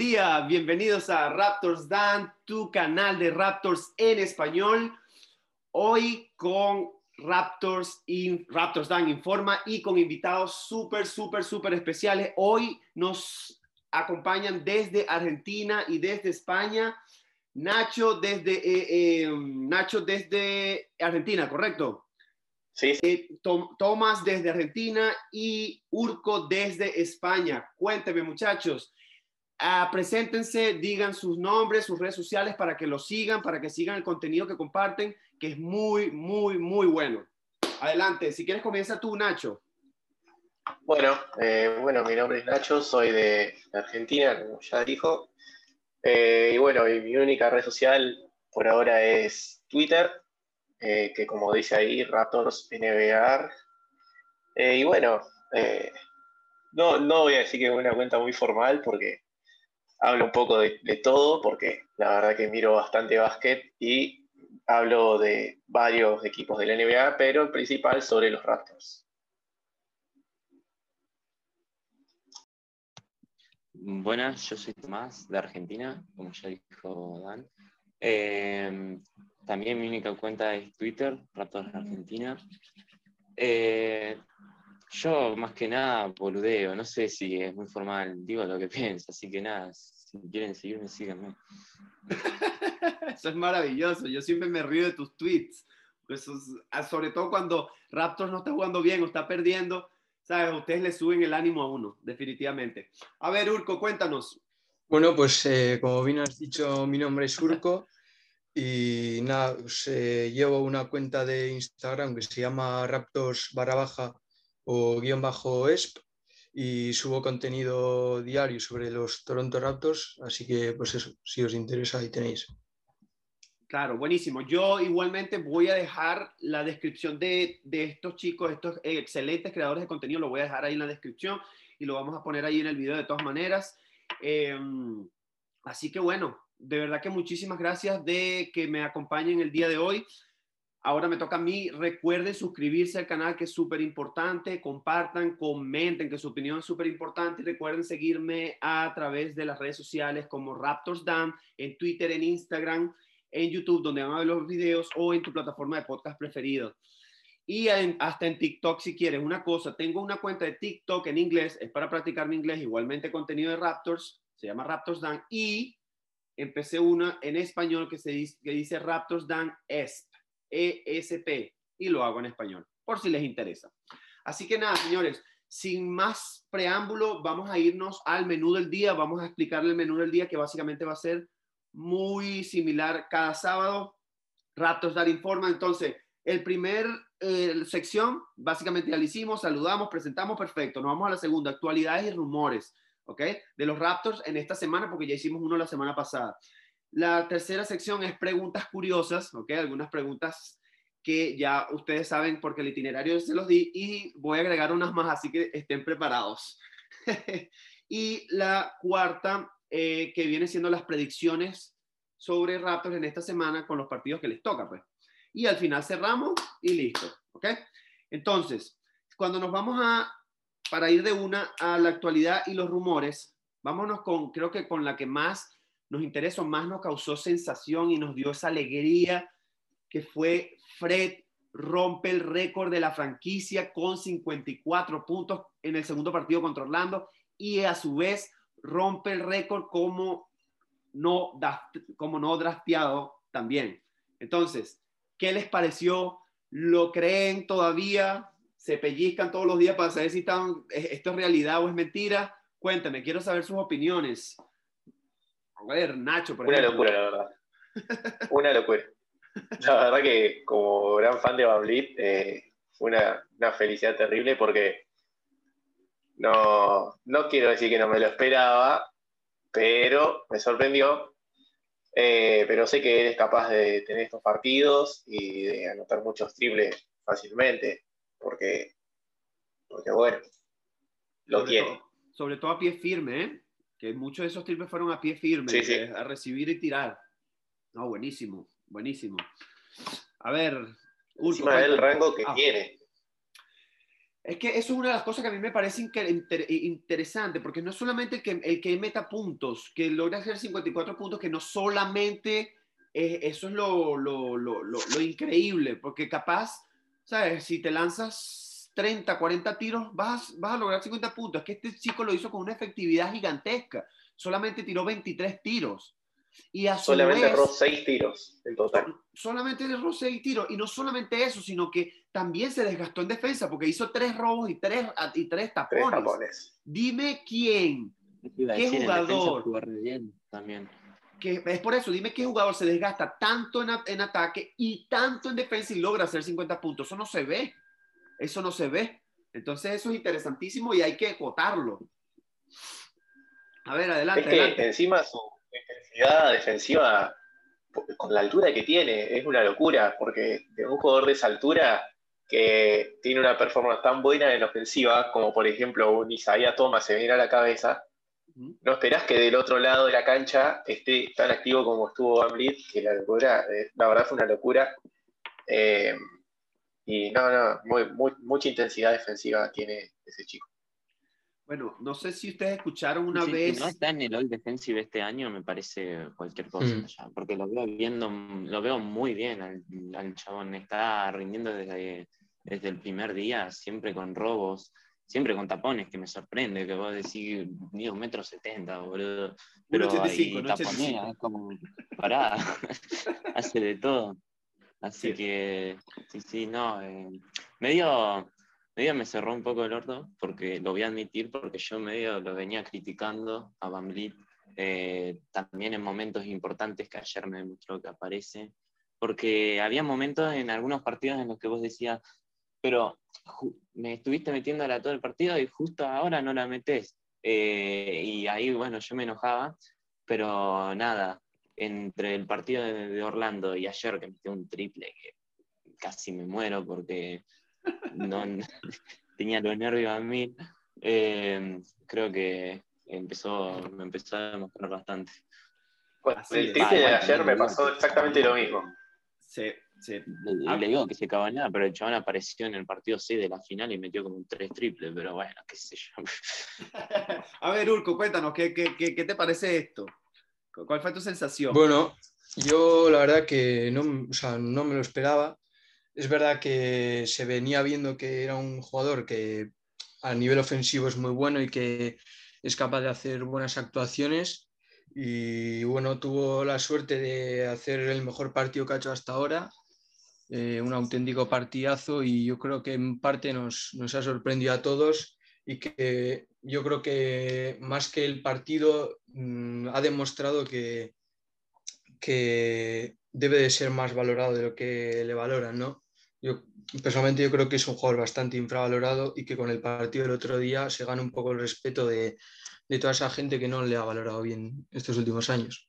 Día, bienvenidos a Raptors Dan, tu canal de Raptors en español. Hoy con Raptors, Raptors Dan Informa y con invitados súper, súper, súper especiales. Hoy nos acompañan desde Argentina y desde España. Nacho desde, eh, eh, Nacho desde Argentina, ¿correcto? Sí. Eh, Tomás desde Argentina y Urco desde España. Cuénteme, muchachos. Ah, preséntense, digan sus nombres, sus redes sociales para que los sigan, para que sigan el contenido que comparten, que es muy, muy, muy bueno. Adelante, si quieres comienza tú, Nacho. Bueno, eh, bueno, mi nombre es Nacho, soy de Argentina, como ya dijo. Eh, y bueno, mi única red social por ahora es Twitter, eh, que como dice ahí, Raptors NBA. y bueno, no, no voy a decir que es una cuenta muy formal porque hablo un poco de, todo porque la verdad que miro bastante básquet y hablo de varios equipos de la NBA, pero el principal sobre los Raptors. Buenas, yo soy Tomás de Argentina, como ya dijo Dan. Em, también mi única cuenta es Twitter, Raptors Argentina. Eh, yo más que nada boludeo, no sé si es muy formal, digo lo que pienso, así que nada, si quieren seguirme, síganme. Eso es maravilloso, yo siempre me río de tus tweets, ah, sobre todo cuando Raptors no está jugando bien o está perdiendo, ¿sabes? Ustedes le suben el ánimo a uno, definitivamente. A ver, Urco, cuéntanos. Bueno, pues eh, como bien has dicho, mi nombre es Urco y nada, pues, eh, llevo una cuenta de Instagram que se llama Raptors barra baja o guion bajo ESP y subo contenido diario sobre los Toronto Raptors, así que pues eso, si os interesa ahí tenéis. Claro, buenísimo. Yo igualmente voy a dejar la descripción de, de, estos chicos, estos excelentes creadores de contenido, lo voy a dejar ahí en la descripción y lo vamos a poner ahí en el video de todas maneras. Em, así que bueno, de verdad que muchísimas gracias de que me acompañen el día de hoy. Ahora me toca a mí. Recuerden suscribirse al canal, que es súper importante. Compartan, comenten, que su opinión es súper importante. Y recuerden seguirme a través de las redes sociales como Raptors Dan, en Twitter, en Instagram, en YouTube, donde van a ver los videos, o en tu plataforma de podcast preferido. Y hasta en TikTok si quieres. Una cosa, tengo una cuenta de TikTok en inglés, es para practicar mi inglés, igualmente contenido de Raptors, se llama Raptors Dan. Y empecé una en español que, se dice, que dice Raptors Dan ESP ESP y lo hago en español, por si les interesa. Así que nada, señores, sin más preámbulo, vamos a irnos al menú del día. Vamos a explicarle el menú del día que básicamente va a ser muy similar cada sábado. Ratos Dar Informa. Entonces, el primer eh, sección, básicamente ya lo hicimos, saludamos, presentamos, perfecto. Nos vamos a la segunda, actualidades y rumores, ¿ok? De los Raptors en esta semana, porque ya hicimos uno la semana pasada. La tercera sección es preguntas curiosas, ¿ok? Algunas preguntas que ya ustedes saben porque el itinerario se los di y voy a agregar unas más, así que estén preparados. y la cuarta, eh, que viene siendo las predicciones sobre Raptors en esta semana con los partidos que les toca, pues. Y al final cerramos y listo, ¿ok? Entonces, cuando nos vamos a, para ir de una a la actualidad y los rumores, vámonos con, creo que con la que más nos interesó, más nos causó sensación y nos dio esa alegría que fue Fred rompe el récord de la franquicia con 54 puntos en el segundo partido contra Orlando y a su vez rompe el récord como no, como no drafteado también. Entonces, ¿qué les pareció? ¿Lo creen todavía? ¿Se pellizcan todos los días para saber si están, esto es realidad o es mentira? Cuéntame, quiero saber sus opiniones. A ver, Nacho, por Una locura, la verdad. Una locura. La verdad que como gran fan de Van eh, fue una, felicidad terrible porque no, no quiero decir que no me lo esperaba, pero me sorprendió. Eh, pero sé que eres capaz de tener estos partidos y de anotar muchos triples fácilmente, porque, porque bueno, lo tiene. sobre todo a pie firme, ¿eh? Que muchos de esos triples fueron a pie firme, eh, a recibir y tirar. No, buenísimo, buenísimo. A ver, Encima del rango que ah. tiene. Es que eso es una de las cosas que a mí me parece interesante, porque no es solamente el que, el que meta puntos, que logra hacer 54 puntos, que no solamente eso es lo, lo, lo, lo, increíble, porque capaz, ¿sabes? Si te lanzas 30, 40 tiros, vas, vas a lograr 50 puntos. Es que este chico lo hizo con una efectividad gigantesca. Solamente tiró 23 tiros. Y a solamente erró 6 tiros en total. Solamente erró 6 tiros. Y no solamente eso, sino que también se desgastó en defensa porque hizo 3 robos y 3 y tres tapones. Dime quién, qué jugador. también que es por eso, dime qué jugador se desgasta tanto en, ataque y tanto en defensa y logra hacer 50 puntos. Eso no se ve. Eso no se ve. Entonces eso es interesantísimo y hay que acotarlo. A ver, adelante. Es que encima su intensidad defensiva, con la altura que tiene, es una locura, porque de un jugador de esa altura que tiene una performance tan buena en ofensiva, como por ejemplo un Isaiah Thomas se viene a la cabeza, no esperás que del otro lado de la cancha esté tan activo como estuvo Van que la locura, eh, la verdad fue una locura. Eh, y no, no, mucha intensidad defensiva tiene ese chico. Bueno, no sé si ustedes escucharon una vez. Si no está en el All Defensive este año, me parece cualquier cosa, mm. porque lo veo viendo, lo veo muy bien al, al chabón. Está rindiendo desde, desde el primer día, siempre con robos siempre con tapones, que me sorprende, que vos decís, ni un metro setenta, boludo. Pero hay taponea, es como, pará, hace de todo. Así que, sí, sí, no, eh, medio, medio me cerró un poco el orto, porque lo voy a admitir, porque yo medio lo venía criticando a Van eh, también en momentos importantes que ayer me demostró que aparece, porque había momentos en algunos partidos en los que vos decías, pero me estuviste metiendo a todo el partido y justo ahora no la metes. Eh, y ahí, bueno, yo me enojaba, pero nada, entre el partido de, Orlando y ayer que metió un triple que casi me muero porque no, tenía los nervios a mí, eh, creo que empezó, me empezó a demostrar bastante. el triple de ayer me pasó exactamente lo mismo. Sí, Ah, le, digo que se nada, pero el chabón apareció en el partido 6 de la final y metió como un 3 triple, pero bueno, qué sé yo. A ver, Urco, cuéntanos, ¿qué, qué, te parece esto? ¿Cuál fue tu sensación? Bueno, yo la verdad que no, no me lo esperaba. Es verdad que se venía viendo que era un jugador que a nivel ofensivo es muy bueno y que es capaz de hacer buenas actuaciones. Y bueno, tuvo la suerte de hacer el mejor partido que ha hecho hasta ahora eh, un auténtico partidazo y yo creo que en parte nos, nos, ha sorprendido a todos y que yo creo que más que el partido mm, ha demostrado que, que debe de ser más valorado de lo que le valoran, ¿no? Yo personalmente yo creo que es un jugador bastante infravalorado y que con el partido del otro día se gana un poco el respeto de, de toda esa gente que no le ha valorado bien estos últimos años.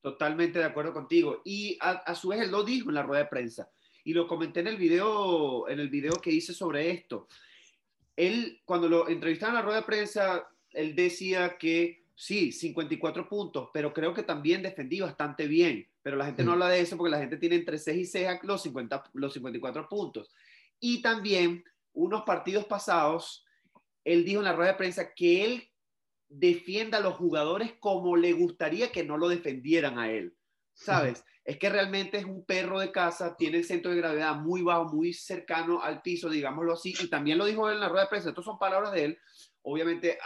Totalmente de acuerdo contigo. Y a, su vez él lo dijo en la rueda de prensa. Y lo comenté en el video, en el video que hice sobre esto. Él, cuando lo entrevistaron en la rueda de prensa, él decía que sí, 54 puntos, pero creo que también defendí bastante bien. Pero la gente no mm. habla de eso porque la gente tiene entre 6 y 6 los, 50, los 54 puntos. Y también unos partidos pasados, él dijo en la rueda de prensa que él defienda a los jugadores como le gustaría que no lo defendieran a él. ¿Sabes? Es que realmente es un perro de casa, tiene el centro de gravedad muy bajo, muy cercano al piso, digámoslo así, y también lo dijo en la rueda de prensa, estas son palabras de él, obviamente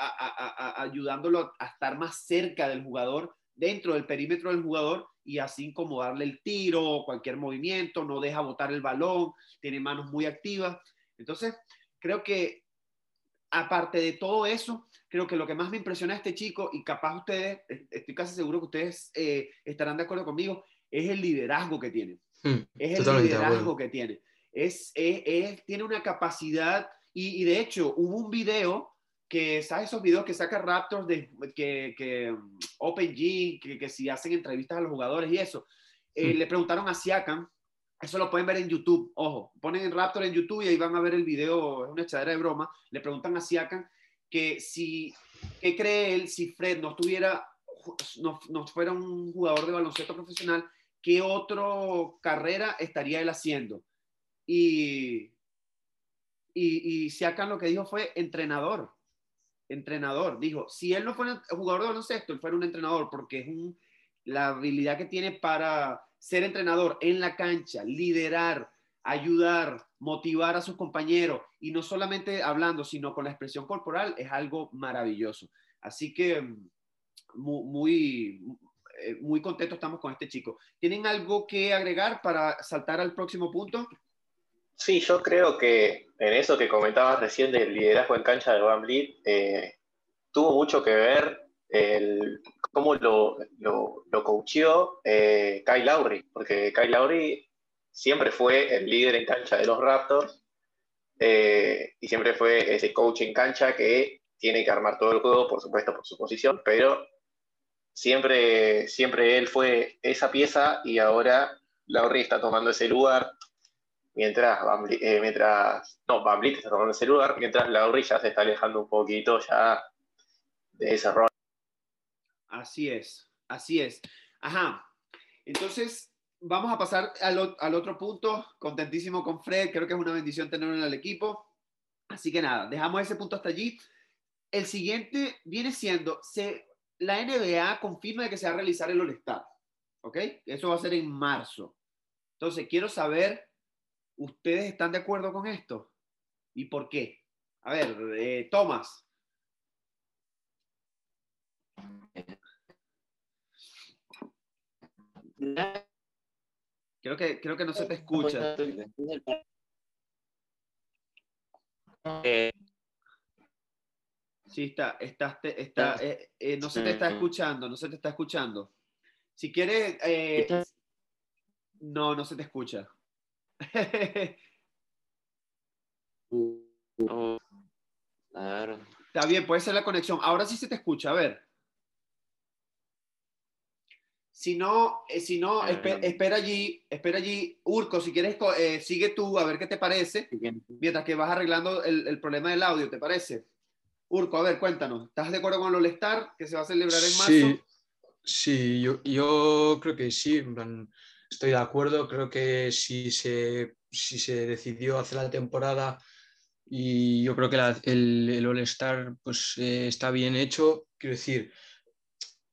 ayudándolo a estar más cerca del jugador, dentro del perímetro del jugador, y así como darle el tiro, cualquier movimiento, no deja botar el balón, tiene manos muy activas. Entonces, creo que aparte de todo eso, creo que lo que más me impresiona a este chico, y capaz ustedes, estoy casi seguro que ustedes eh, estarán de acuerdo conmigo, es el liderazgo que tiene. Hmm, es el liderazgo que tiene. Es, tiene una capacidad, y, de hecho hubo un video que, ¿sabes esos videos que saca Raptors de que, que um, OpenG, que, que si hacen entrevistas a los jugadores y eso? Eh, hmm. Le preguntaron a Siakam, eso lo pueden ver en YouTube, ojo, ponen Raptor en YouTube y ahí van a ver el video, es una echadera de broma. Le preguntan a Siakam que si, ¿qué cree él si Fred no estuviera, no, no fuera un jugador de baloncesto profesional, qué otra carrera estaría él haciendo? Y, y, y Siakam lo que dijo fue entrenador. Entrenador. Dijo, si él no fuera jugador de baloncesto, él fuera un entrenador, porque es un, la habilidad que tiene para ser entrenador en la cancha, liderar, ayudar, motivar a sus compañeros y no solamente hablando, sino con la expresión corporal, es algo maravilloso. Así que mm, muy, muy, eh, muy contento estamos con este chico. ¿Tienen algo que agregar para saltar al próximo punto? Sí, yo creo que en eso que comentabas recién del liderazgo en cancha de Van Vliet, eh, tuvo mucho que ver el, cómo lo, lo, coacheó eh, Kyle Lowry, porque Kyle Lowry siempre fue el líder en cancha de los Raptors eh, y siempre fue ese coach en cancha que tiene que armar todo el juego, por supuesto, por su posición, pero siempre, siempre él fue esa pieza y ahora Lowry está tomando ese lugar mientras, eh, mientras no, está tomando ese lugar, mientras Lowry ya se está alejando un poquito ya de ese rol. Así es, así es. Ajá. Entonces, vamos a pasar al, al, otro punto. Contentísimo con Fred. Creo que es una bendición tenerlo en el equipo. Así que nada, dejamos ese punto hasta allí. El siguiente viene siendo, la NBA confirma que se va a realizar el All-Star. ¿Ok? Eso va a ser en marzo. Entonces, quiero saber, ¿ustedes están de acuerdo con esto? ¿Y por qué? A ver, eh, Tomás. Creo que, creo que no se te escucha. Sí, está, está, está, eh, eh, no se te está escuchando, no se te está escuchando. Si quieres, eh, no, no se te escucha. Oh, a ver. Está bien, puede ser la conexión. Ahora sí se te escucha, a ver. Si no, eh, si no Ah, espe- espera allí, espera allí. Urco, si quieres, eh, sigue tú a ver qué te parece, mientras que vas arreglando el, el problema del audio, ¿te parece? Urco, a ver, cuéntanos. ¿Estás de acuerdo con el All-Star que se va a celebrar en marzo? Sí, sí, yo, yo creo que sí, estoy de acuerdo, creo que si se, si se decidió hacer la temporada y yo creo que la- el, el All-Star pues, eh, está bien hecho, quiero decir,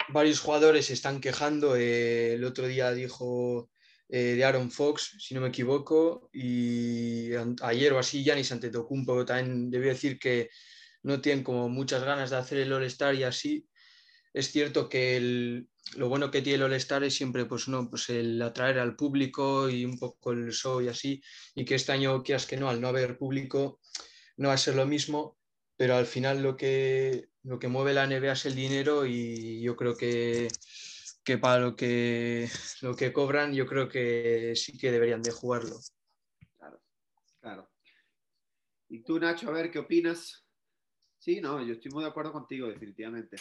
varios jugadores se están quejando, eh, el otro día dijo eh, de Aaron Fox, si no me equivoco, y ayer o así Giannis Antetokounmpo también debió decir que no tienen como muchas ganas de hacer el All-Star y así. Es cierto que lo bueno que tiene el All-Star es siempre pues, no, pues el atraer al público y un poco el show y así, y que este año, quieras que no, al no haber público, no va a ser lo mismo, pero al final lo que, lo que mueve la NBA es el dinero y yo creo que, que para lo que, lo que cobran, yo creo que sí que deberían de jugarlo. Claro. ¿Y tú, Nacho, a ver qué opinas? Sí, no, yo estoy muy de acuerdo contigo, definitivamente.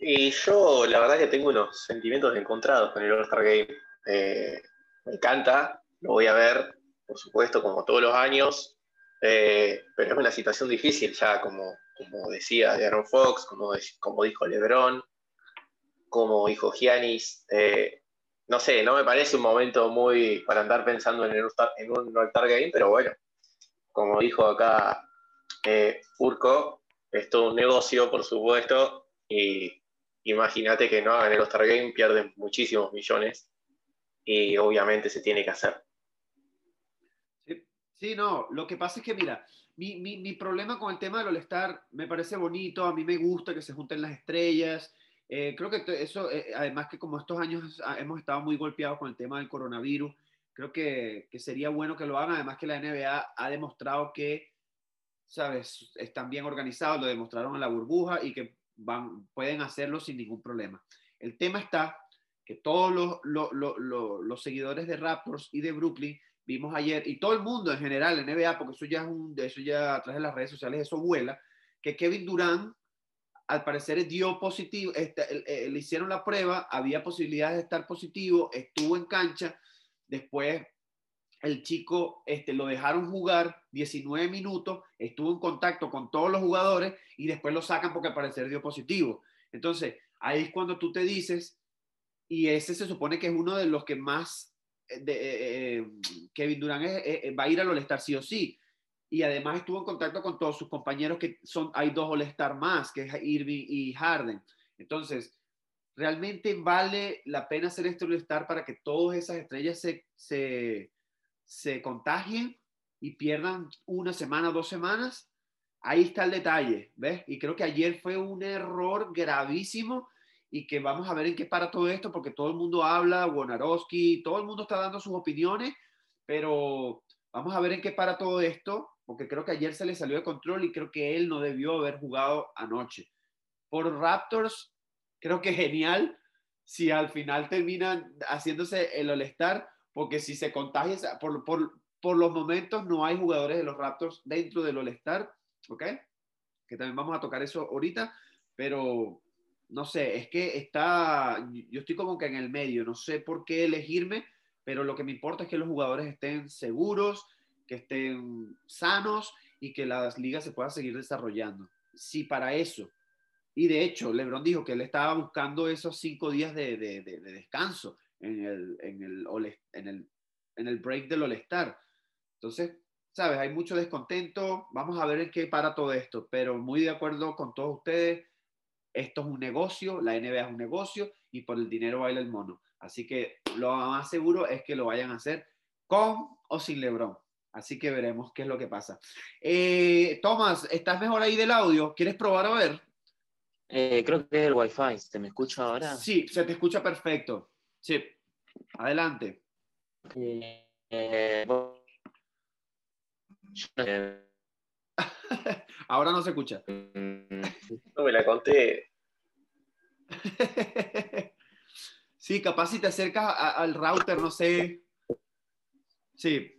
Y yo, la verdad, que tengo unos sentimientos encontrados con el All-Star Game. Eh, me encanta, lo voy a ver, por supuesto, como todos los años, eh, pero es una situación difícil ya, como, como decía de Aaron Fox, como, como dijo LeBron, como dijo Giannis. eh, no sé, no me parece un momento muy para andar pensando en, el en un All-Star Game, pero bueno, como dijo acá eh, Urco, es todo un negocio, por supuesto, y imagínate que no hagan el All-Star Game, pierden muchísimos millones y obviamente se tiene que hacer. Sí, no, lo que pasa es que, mira, mi, mi, problema con el tema del All-Star me parece bonito, a mí me gusta que se junten las estrellas. eh, creo que eso, eh, además que como estos años hemos estado muy golpeados con el tema del coronavirus, creo que, que sería bueno que lo hagan, además que la NBA ha demostrado que, sabes, están bien organizados, lo demostraron en la burbuja y que van, pueden hacerlo sin ningún problema. El tema está que todos los, los, los- los seguidores de Raptors y de Brooklyn vimos ayer, y todo el mundo en general, en NBA, porque eso ya es un, eso ya a través de las redes sociales, eso vuela, que Kevin Durant al parecer dio positivo, este, eh, le hicieron la prueba, había posibilidades de estar positivo, estuvo en cancha, después el chico este, lo dejaron jugar 19 minutos, estuvo en contacto con todos los jugadores y después lo sacan porque al parecer dio positivo. Entonces, ahí es cuando tú te dices, y ese se supone que es uno de los que más, de, eh, eh, Kevin Durant es- eh, eh, va a ir al All-Star sí o sí. y además estuvo en contacto con todos sus compañeros que son, hay dos All-Star más, que es Irving y Harden. Entonces, ¿realmente vale la pena hacer este All-Star para que todas esas estrellas se, se, se contagien y pierdan una semana, dos semanas? Ahí está el detalle, ¿ves? Y creo que ayer fue un error gravísimo y que vamos a ver en qué para todo esto, porque todo el mundo habla, Wonarowski, todo el mundo está dando sus opiniones, pero vamos a ver en qué para todo esto, porque creo que ayer se le salió de control y creo que él no debió haber jugado anoche. Por Raptors, creo que genial si al final terminan haciéndose el All-Star, porque si se contagia, por, por, por, los momentos no hay jugadores de los Raptors dentro del All-Star, ¿ok? Que también vamos a tocar eso ahorita, pero no sé, es que está, yo estoy como que en el medio, no sé por qué elegirme, pero lo que me importa es que los jugadores estén seguros, que estén sanos y que las ligas se puedan seguir desarrollando. Si para eso, y de hecho, Lebron dijo que él estaba buscando esos cinco días de, de, de, descanso en el, en, el, en, el, en el break del All-Star. Entonces, sabes, hay mucho descontento, vamos a ver en qué para todo esto, pero muy de acuerdo con todos ustedes, esto es un negocio, la NBA es un negocio y por el dinero baila el mono. Así que lo más seguro es que lo vayan a hacer con o sin Lebron. Así que veremos qué es lo que pasa. Eh, Tomás, ¿estás mejor ahí del audio? ¿Quieres probar a ver? Eh, creo que es el Wi-Fi. ¿Se me escucha ahora? Sí, se te escucha perfecto. Sí. Adelante. Eh, ahora no se escucha. No me la conté. sí, capaz si te acercas al router, no sé. Sí,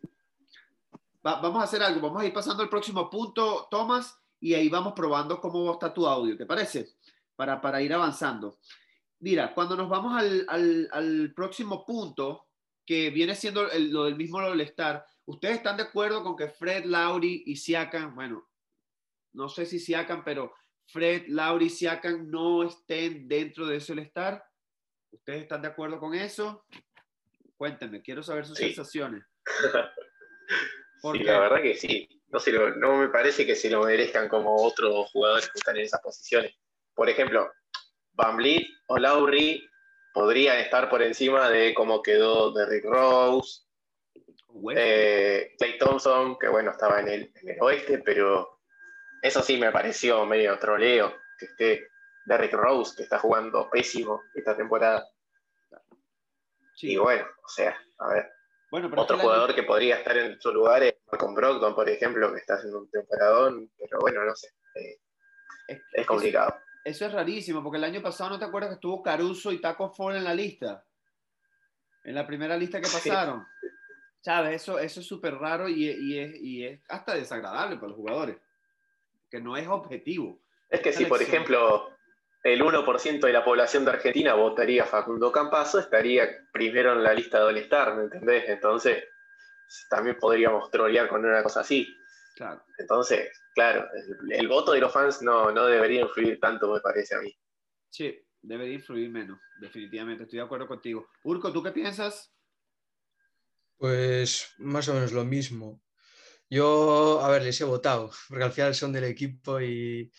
vamos a hacer algo, vamos a ir pasando al próximo punto, Tomás, y ahí vamos probando cómo está tu audio, ¿te parece? Para, para ir avanzando. Mira, cuando nos vamos al, al, al próximo punto, que viene siendo lo del mismo All-Star, ¿ustedes están de acuerdo con que Fred, Lauri y Siakam, bueno, no sé si Siakam, pero Fred, Lauri Siakam no estén dentro de ese All-Star? ¿Ustedes están de acuerdo con eso? Cuéntenme, quiero saber sus sensaciones. Sí, la verdad que sí. No, se no me parece que se lo merezcan como otros jugadores que están en esas posiciones. Por ejemplo, Van Vliet o Lowry podrían estar por encima de cómo quedó Derrick Rose, eh, Clay Thompson, que bueno, estaba en el, oeste, pero eso sí me pareció medio troleo, que esté Derrick Rose, que está jugando pésimo esta temporada. Y bueno, o sea, a ver, otro jugador que podría estar en su lugar es Malcolm Brogdon, por ejemplo, que está haciendo un temporadón, pero bueno, no sé. Eh, es, complicado. Eso, es rarísimo, porque el año pasado no te acuerdas que estuvo Caruso y Taco Fall en la lista. En la primera lista que pasaron. ¿Sabes? Eso, eso es súper raro y, es, y es hasta desagradable para los jugadores. Que no es objetivo. Es que si, por ejemplo, el 1% de la población de Argentina votaría Facundo Campazo, estaría primero en la lista de All-Star, ¿me entendés? Entonces, también podríamos trolear con una cosa así. Claro. Entonces, claro, el, voto de los fans no, no debería influir tanto, me parece a mí. Sí, debería influir menos, definitivamente, estoy de acuerdo contigo. Urco, ¿tú qué piensas? Pues más o menos lo mismo. Yo, a ver, les he votado, porque al final son del equipo y,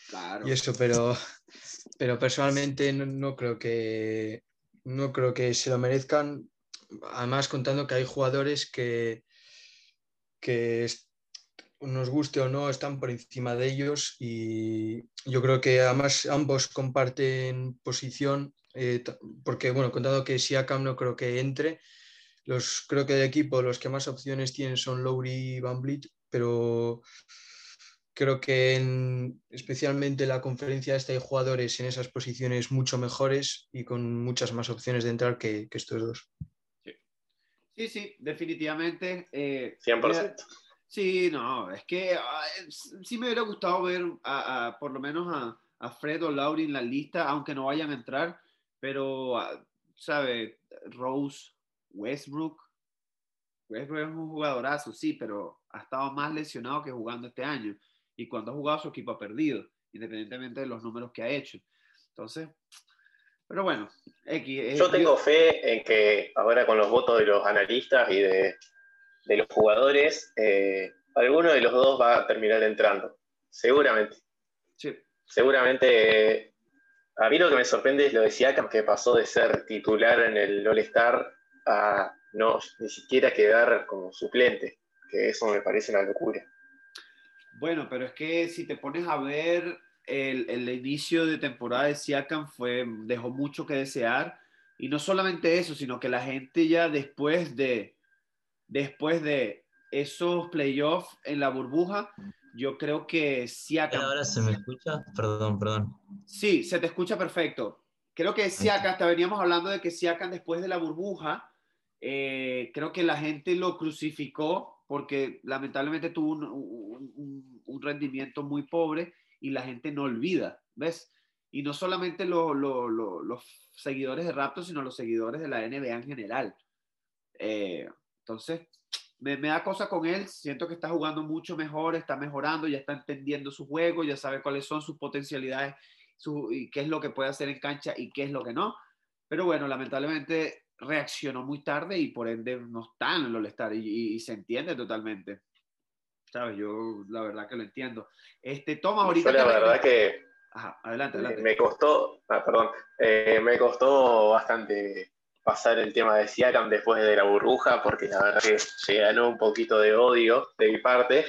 y eso, pero pero personalmente no, creo que no creo que se lo merezcan. Además, contando que hay jugadores que, que nos guste o no, están por encima de ellos y yo creo que además ambos comparten posición, eh, porque bueno, contando que Siakam no creo que entre, los, creo que de equipo los que más opciones tienen son Lowry y Van Vliet, pero Creo que en, especialmente la conferencia esta hay jugadores en esas posiciones mucho mejores y con muchas más opciones de entrar que, estos dos. Sí, sí, definitivamente. 100%. Eh, sí, no, es que ah, sí me hubiera gustado ver a, por lo menos a, a, Fred o Lauri en la lista, aunque no vayan a entrar, pero, ah, ¿sabe? Rose, Westbrook. Westbrook es un jugadorazo, sí, pero ha estado más lesionado que jugando este año y cuando ha jugado su equipo ha perdido, independientemente de los números que ha hecho. Entonces, pero bueno, X. Yo tengo fe en que ahora con los votos de los analistas y de, los jugadores, eh, alguno de los dos va a terminar entrando, seguramente. Sí. Seguramente, a mí lo que me sorprende es lo de Siakam, que pasó de ser titular en el All-Star a no ni siquiera quedar como suplente, que eso me parece una locura. Bueno, pero es que si te pones a ver el, el inicio de temporada de Siakam fue, dejó mucho que desear. Y no solamente eso, sino que la gente ya después de, después de esos playoffs en la burbuja, yo creo que Siakam... ¿Ahora se me escucha? Perdón, perdón. Sí, se te escucha perfecto. Creo que Siakam, hasta veníamos hablando de que Siakam después de la burbuja, eh, creo que la gente lo crucificó porque lamentablemente tuvo un, rendimiento muy pobre y la gente no olvida, ¿ves? Y no solamente lo, lo, lo, los seguidores de Raptors, sino los seguidores de la NBA en general. Eh, entonces, me, me, da cosa con él, siento que está jugando mucho mejor, está mejorando, ya está entendiendo su juego, ya sabe cuáles son sus potencialidades su, y qué es lo que puede hacer en cancha y qué es lo que no. Pero bueno, lamentablemente reaccionó muy tarde y por ende no está en el All-Star y, y, y, se entiende totalmente. ¿Sabes? Yo la verdad que lo entiendo. Este, toma ahorita. Yo la verdad que. Ajá, adelante, adelante. Me costó, ah, perdón, eh, me costó bastante pasar el tema de Siakam después de la burbuja, porque la verdad que se ganó un poquito de odio de mi parte.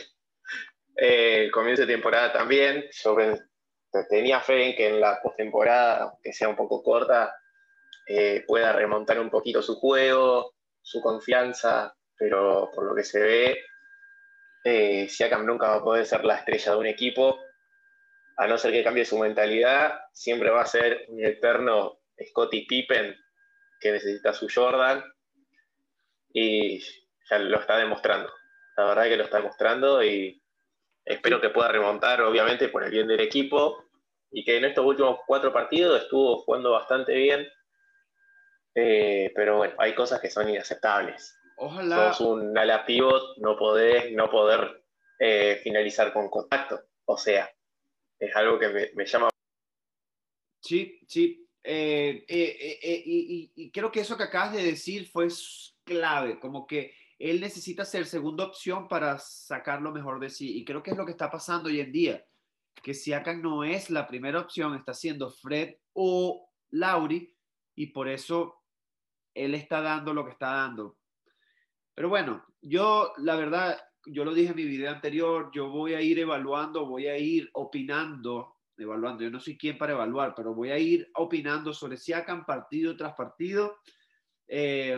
Eh, comienzo de temporada también, yo tenía fe en que en la postemporada, que sea un poco corta, eh, pueda remontar un poquito su juego, su confianza, pero por lo que se ve, eh, Siakam nunca va a poder ser la estrella de un equipo, a no ser que cambie su mentalidad, siempre va a ser un eterno Scottie Pippen que necesita su Jordan y ya lo está demostrando. La verdad que lo está demostrando y espero que pueda remontar, obviamente, por el bien del equipo y que en estos últimos cuatro partidos estuvo jugando bastante bien. Eh, pero bueno, hay cosas que son inaceptables. Ojalá. Sos un ala pivot, no podés no poder eh, finalizar con contacto. O sea, es algo que me, me llama. Sí, sí, eh, eh, eh, y, y, creo que eso que acabas de decir fue clave, como que él necesita ser segunda opción para sacar lo mejor de sí. Y creo que es lo que está pasando hoy en día, que Siakam no es la primera opción, está siendo Fred o Lauri, y por eso él está dando lo que está dando. Pero bueno, yo la verdad, yo lo dije en mi video anterior, yo voy a ir evaluando, voy a ir opinando evaluando. Yo no soy quien para evaluar, pero voy a ir opinando sobre Siakam partido tras partido. Eh,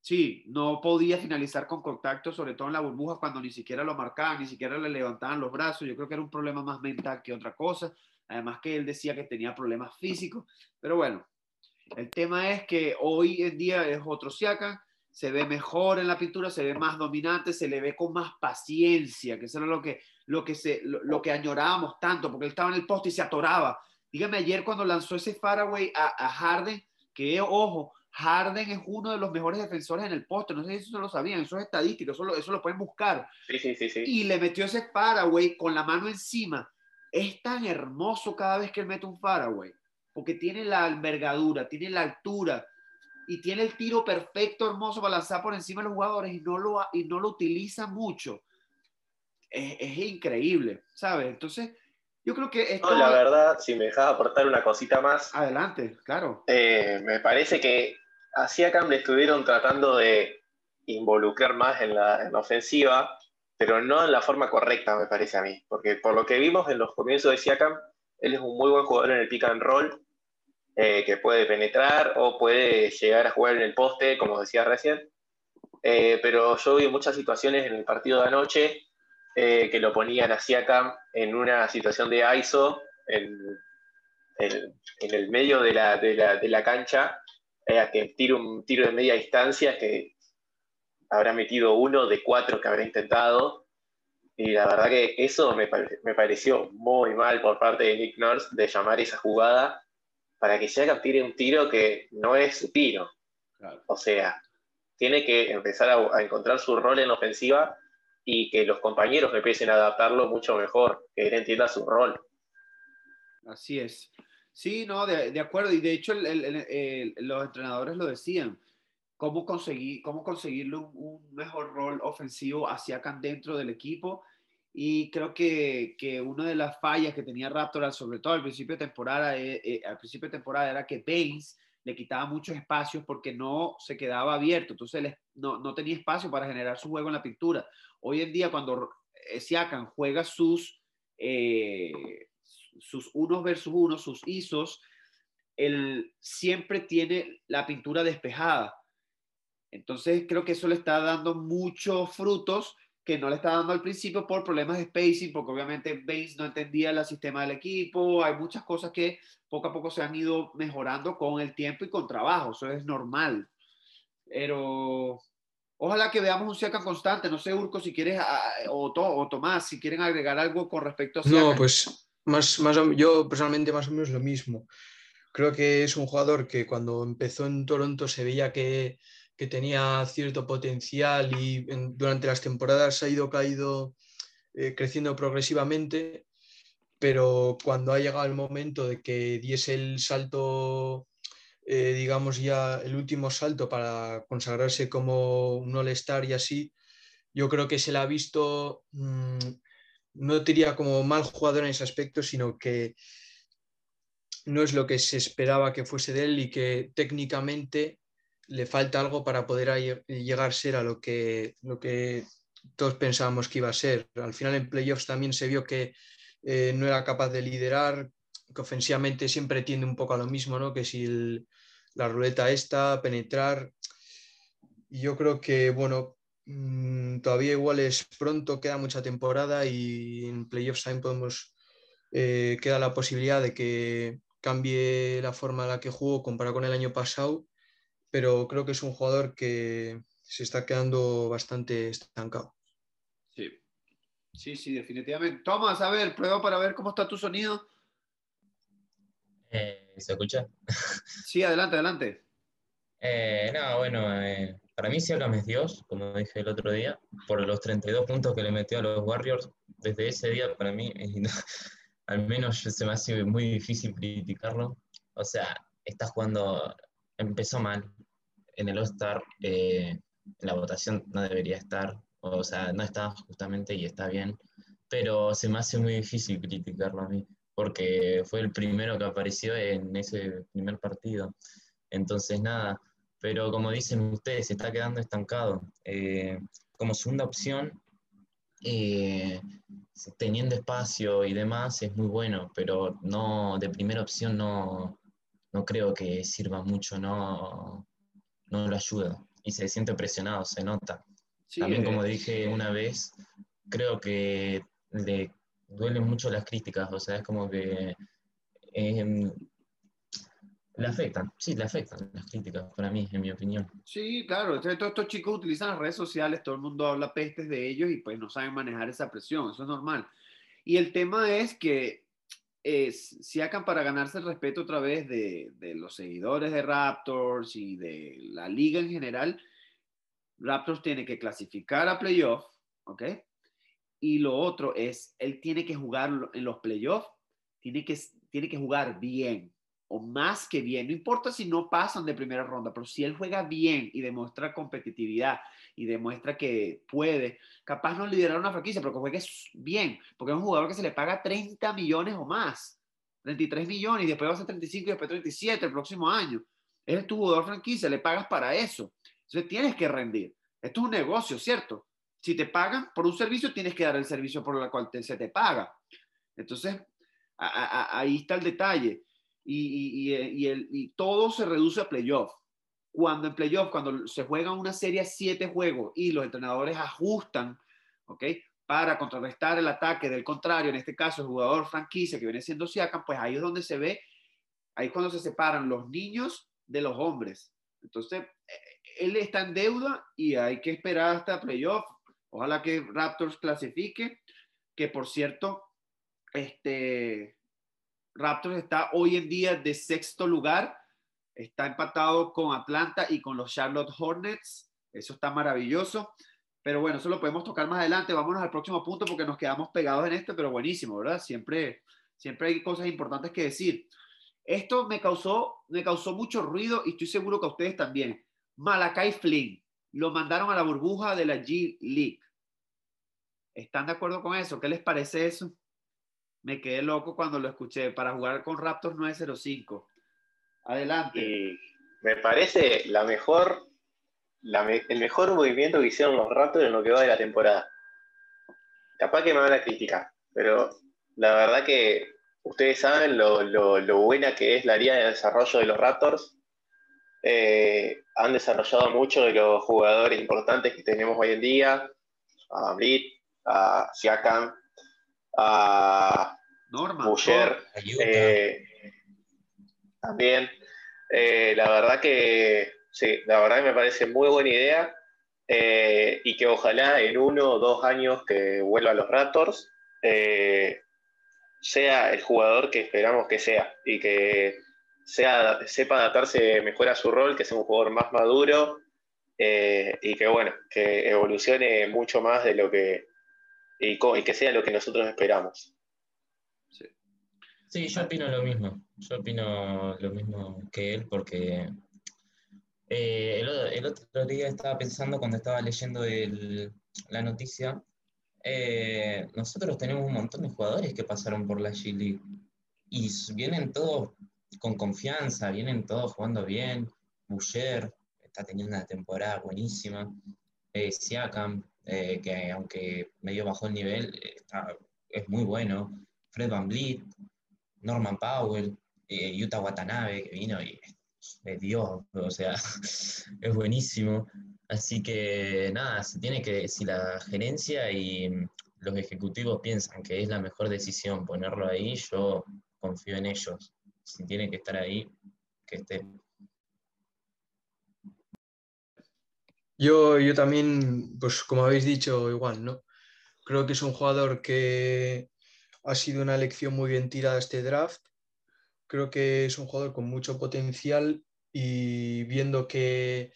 sí, no podía finalizar con contacto, sobre todo en la burbuja, cuando ni siquiera lo marcaban, ni siquiera le levantaban los brazos. Yo creo que era un problema más mental que otra cosa. Además que él decía que tenía problemas físicos. Pero bueno, el tema es que hoy en día es otro Siakam se ve mejor en la pintura, se ve más dominante, se le ve con más paciencia, que eso era lo que, lo que, se, lo, lo que añorábamos tanto, porque él estaba en el poste y se atoraba. Dígame ayer cuando lanzó ese faraway a, a, Harden, que ojo, Harden es uno de los mejores defensores en el poste, no sé si eso lo sabían, eso es estadístico, eso lo, eso lo pueden buscar. Sí, sí, sí, sí. Y le metió ese faraway con la mano encima. Es tan hermoso cada vez que él mete un faraway, porque tiene la envergadura, tiene la altura, y tiene el tiro perfecto, hermoso para lanzar por encima de los jugadores y no lo, y no lo utiliza mucho. Es, es increíble, ¿sabes? Entonces, yo creo que... Esto... No, la verdad, si me dejaba aportar una cosita más. Adelante, claro. Eh, me parece que así acá le estuvieron tratando de involucrar más en la, en la ofensiva, pero no en la forma correcta, me parece a mí. Porque por lo que vimos en los comienzos de Siakam, él es un muy buen jugador en el pick and roll, eh, que puede penetrar o puede llegar a jugar en el poste, como decía recién. Eh, pero yo vi muchas situaciones en el partido de anoche eh, que lo ponían a Siakam en una situación de ISO en, el medio de la, de la, cancha, a que tire un tiro de media distancia que habrá metido uno de cuatro que habrá intentado. Y la verdad que eso me, me pareció muy mal por parte de Nick Nurse de llamar esa jugada para que Siakam tire un tiro que no es su tiro. Claro. O sea, tiene que empezar a, a, encontrar su rol en la ofensiva y que los compañeros empiecen a adaptarlo mucho mejor, que él entienda su rol. Así es. Sí, no, de, de acuerdo. Y de hecho el, el, el, los entrenadores lo decían. Cómo, conseguir, cómo conseguirle un, mejor rol ofensivo hacia acá dentro del equipo. Y creo que, que, una de las fallas que tenía Raptor, sobre todo al principio de temporada, eh, eh, al principio de temporada era que Baines le quitaba muchos espacios porque no se quedaba abierto, entonces no, no, tenía espacio para generar su juego en la pintura. Hoy en día, cuando Siakam juega sus, eh, sus unos versus unos, sus ISOs, él siempre tiene la pintura despejada. Entonces creo que eso le está dando muchos frutos que no le está dando al principio por problemas de spacing, porque obviamente Baines no entendía el sistema del equipo, hay muchas cosas que poco a poco se han ido mejorando con el tiempo y con trabajo, eso es normal. Pero ojalá que veamos un Siakam constante, no sé Urco si quieres, o, o Tomás, si quieren agregar algo con respecto a Siakam. No, pues más, más, yo personalmente más o menos lo mismo. Creo que es un jugador que cuando empezó en Toronto se veía que que tenía cierto potencial y durante las temporadas ha ido caído, eh, creciendo progresivamente, pero cuando ha llegado el momento de que diese el salto, eh, digamos ya el último salto para consagrarse como un all-star y así, yo creo que se le ha visto, mm, no diría como mal jugador en ese aspecto, sino que no es lo que se esperaba que fuese de él y que técnicamente le falta algo para poder llegar a ser a lo que, todos pensábamos que iba a ser. Al final en playoffs también se vio que eh, no era capaz de liderar, que ofensivamente siempre tiende un poco a lo mismo, ¿no? que si la ruleta esta, penetrar. Yo creo que, bueno, mm, todavía igual es pronto, queda mucha temporada y en playoffs también podemos, eh, queda la posibilidad de que cambie la forma en la que jugó comparado con el año pasado pero creo que es un jugador que se está quedando bastante estancado. Sí, sí, sí, definitivamente. Tomás, a ver, prueba para ver cómo está tu sonido. Eh, ¿Se escucha? Sí, adelante, adelante. Eh, no, bueno, eh, para mí Siakam es Dios, como dije el otro día, por los 32 puntos que le metió a los Warriors. Desde ese día, para mí, al menos se me hace muy difícil criticarlo. O sea, está jugando empezó mal. En el All-Star, eh, la votación no debería estar, o sea, no está justamente y está bien, pero se me hace muy difícil criticarlo a mí, porque fue el primero que apareció en ese primer partido. Entonces, nada, pero como dicen ustedes, se está quedando estancado. Eh, como segunda opción, eh, teniendo espacio y demás, es muy bueno, pero no de primera opción no, no creo que sirva mucho, no, no lo ayuda. Y se siente presionado, se nota. También, como dije una vez, creo que le duelen mucho las críticas, o sea, es como que em, le afectan, sí, le afectan las críticas, para mí, en mi opinión. Sí, claro, todos estos chicos utilizan las redes sociales, todo el mundo habla pestes de ellos y pues no saben manejar esa presión, eso es normal. Y el tema es que es, Siakam para ganarse el respeto otra vez de, los seguidores de Raptors y de la liga en general, Raptors tiene que clasificar a playoff, ¿ok? Y lo otro es, él tiene que jugar en los playoffs, tiene que, tiene que jugar bien, o más que bien, no importa si no pasan de primera ronda, pero si él juega bien y demuestra competitividad y demuestra que puede, capaz no liderar una franquicia, pero que juegue bien, porque es un jugador que se le paga 30 millones o más, 33 millones y después va a ser 35 y después 37 el próximo año. Es tu jugador franquicia, le pagas para eso. Entonces tienes que rendir. Esto es un negocio, ¿cierto? Si te pagan por un servicio, tienes que dar el servicio por el cual se te paga. Entonces, ahí está el detalle. Y, y, el, y, todo se reduce a playoff cuando en playoff, cuando se juega una serie a siete juegos y los entrenadores ajustan, ¿ok? Para contrarrestar el ataque del contrario, en este caso el jugador franquicia que viene siendo Siakam, pues ahí es donde se ve, ahí es cuando se separan los niños de los hombres. Entonces, eh, él está en deuda y hay que esperar hasta playoff. Ojalá que Raptors clasifique, que por cierto, este, Raptors está hoy en día de sexto lugar Está empatado con Atlanta y con los Charlotte Hornets. Eso está maravilloso. Pero bueno, eso lo podemos tocar más adelante. Vámonos al próximo punto porque nos quedamos pegados en este, pero buenísimo, ¿verdad? Siempre, siempre hay cosas importantes que decir. Esto me causó, me causó mucho ruido y estoy seguro que a ustedes también. Malakai Flynn. Lo mandaron a la burbuja de la G League. ¿Están de acuerdo con eso? ¿Qué les parece eso? Me quedé loco cuando lo escuché para jugar con Raptors 905. Adelante. Y me parece la mejor, el mejor movimiento que hicieron los Raptors en lo que va de la temporada. Capaz que me van a criticar, pero la verdad que ustedes saben lo, buena que es la línea de desarrollo de los Raptors. Eh, han desarrollado mucho de los jugadores importantes que tenemos hoy en día, a Blit, a Siakam, a Norma. Boucher, Ayuda. eh, también, eh, la verdad que sí, la verdad que me parece muy buena idea eh, y que ojalá en uno o dos años que vuelva a los Raptors eh, sea el jugador que esperamos que sea y que sea, sepa adaptarse mejor a su rol, que sea un jugador más maduro eh, y que bueno, que evolucione mucho más de lo que y, que sea lo que nosotros esperamos. Sí, yo opino lo mismo. Yo opino lo mismo que él porque eh, el, otro día estaba pensando cuando estaba leyendo el- la noticia, eh, nosotros tenemos un montón de jugadores que pasaron por la G League y vienen todos con confianza, vienen todos jugando bien. Boucher está teniendo una temporada buenísima. Eh, Siakam, eh, que aunque medio bajó el nivel, es muy bueno. Fred Van Vliet, Norman Powell, eh, Yuta Watanabe, que vino y es Dios, o sea, es buenísimo. Así que nada, se tiene que, si la gerencia y los ejecutivos piensan que es la mejor decisión ponerlo ahí, yo confío en ellos. Si tiene que estar ahí, que esté. Yo, yo también, pues como habéis dicho, igual, ¿no? Creo que es un jugador que ha sido una elección muy bien tirada este draft. Creo que es un jugador con mucho potencial y viendo que,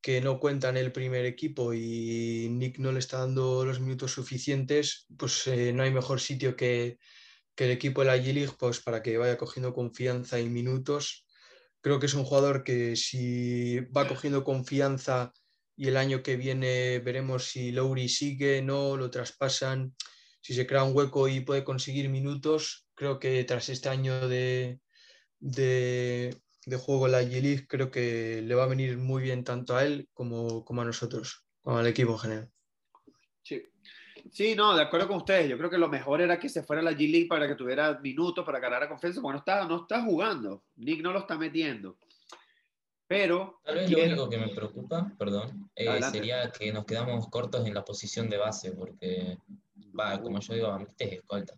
que no cuenta en el primer equipo y Nick no le está dando los minutos suficientes, pues eh, no hay mejor sitio que, que el equipo de la G-League pues, para que vaya cogiendo confianza y minutos. Creo que es un jugador que si va cogiendo confianza y el año que viene veremos si Lowry sigue, no, lo traspasan, si se crea un hueco y puede conseguir minutos. Creo que tras este año de, de, juego en la G-League, creo que le va a venir muy bien tanto a él como, como a nosotros, como al equipo en general. Sí. Sí, no, de acuerdo con ustedes. Yo creo que lo mejor era que se fuera a la G-League para que tuviera minutos, para ganar confianza, porque no está, no está jugando. Nick no lo está metiendo. Pero. Tal vez lo único que me preocupa, perdón, eh, sería que nos quedamos cortos en la posición de base, porque, va, como yo digo, a mí te es escolta.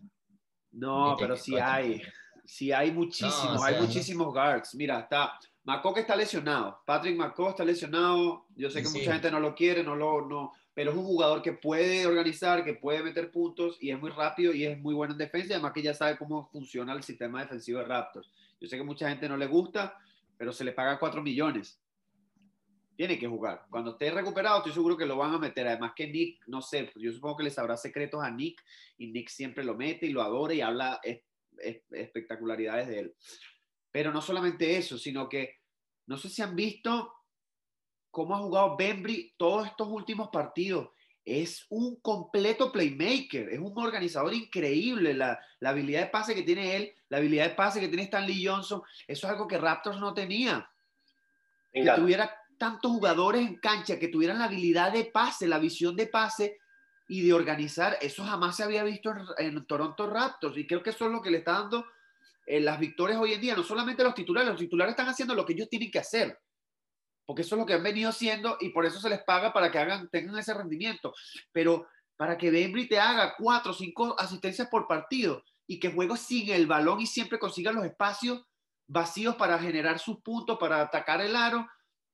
No, pero que sí hay. Sí hay muchísimos, No, o hay sea, no. muchísimos guards. Mira, está. McCock está lesionado. Patrick McCock está lesionado. Yo sé que sí. mucha gente no lo quiere, no lo, no, pero es un jugador que puede organizar, que puede meter puntos y es muy rápido y es muy bueno en defensa. Además que ya sabe cómo funciona el sistema defensivo de Raptors. Yo sé que mucha gente no le gusta, pero se le paga 4 millones. Tiene que jugar. Cuando esté recuperado, estoy seguro que lo van a meter. Además que Nick, no sé, yo supongo que les habrá secretos a Nick y Nick siempre lo mete y lo adora y habla es- es- espectacularidades de él. Pero no solamente eso, sino que no sé si han visto cómo ha jugado Bembry todos estos últimos partidos. Es un completo playmaker, es un organizador increíble. La, la habilidad de pase que tiene él, la habilidad de pase que tiene Stanley Johnson, eso es algo que Raptors no tenía que tuviera tantos jugadores en cancha, que tuvieran la habilidad de pase, la visión de pase y de organizar, eso jamás se había visto en, en Toronto Raptors. Y creo que eso es lo que le está dando eh, las victorias hoy en día. No solamente los titulares, los titulares están haciendo lo que ellos tienen que hacer. Porque eso es lo que han venido haciendo y por eso se les paga para que hagan, tengan ese rendimiento. Pero para que Bembry te haga cuatro o cinco asistencias por partido y que juegue sin el balón y siempre consiga los espacios vacíos para generar sus puntos, para atacar el aro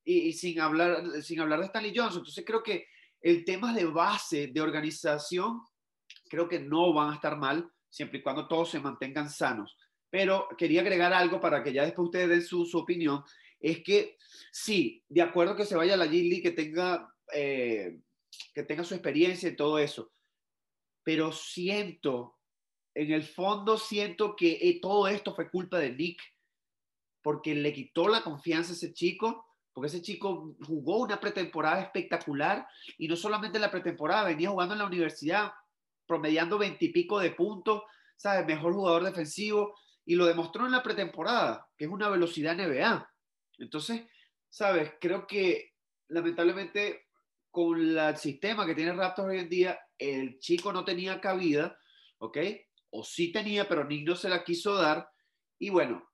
y, y sin, hablar, sin hablar de Stanley Johnson. Entonces creo que el tema de base, de organización, creo que no van a estar mal siempre y cuando todos se mantengan sanos. Pero quería agregar algo para que ya después ustedes den su, su opinión. Es que sí, de acuerdo que se vaya a la G-League, que tenga, eh, que tenga su experiencia y todo eso. Pero siento, en el fondo siento que eh, todo esto fue culpa de Nick porque le quitó la confianza a ese chico, porque ese chico jugó una pretemporada espectacular y no solamente en la pretemporada, venía jugando en la universidad, promediando veintipico de puntos, ¿sabes? Mejor jugador defensivo y lo demostró en la pretemporada, que es una velocidad NBA. Entonces, ¿sabes? Creo que lamentablemente con el sistema que tiene Raptors hoy en día, el chico no tenía cabida, ¿ok? O sí tenía, pero Nick no se la quiso dar. Y bueno,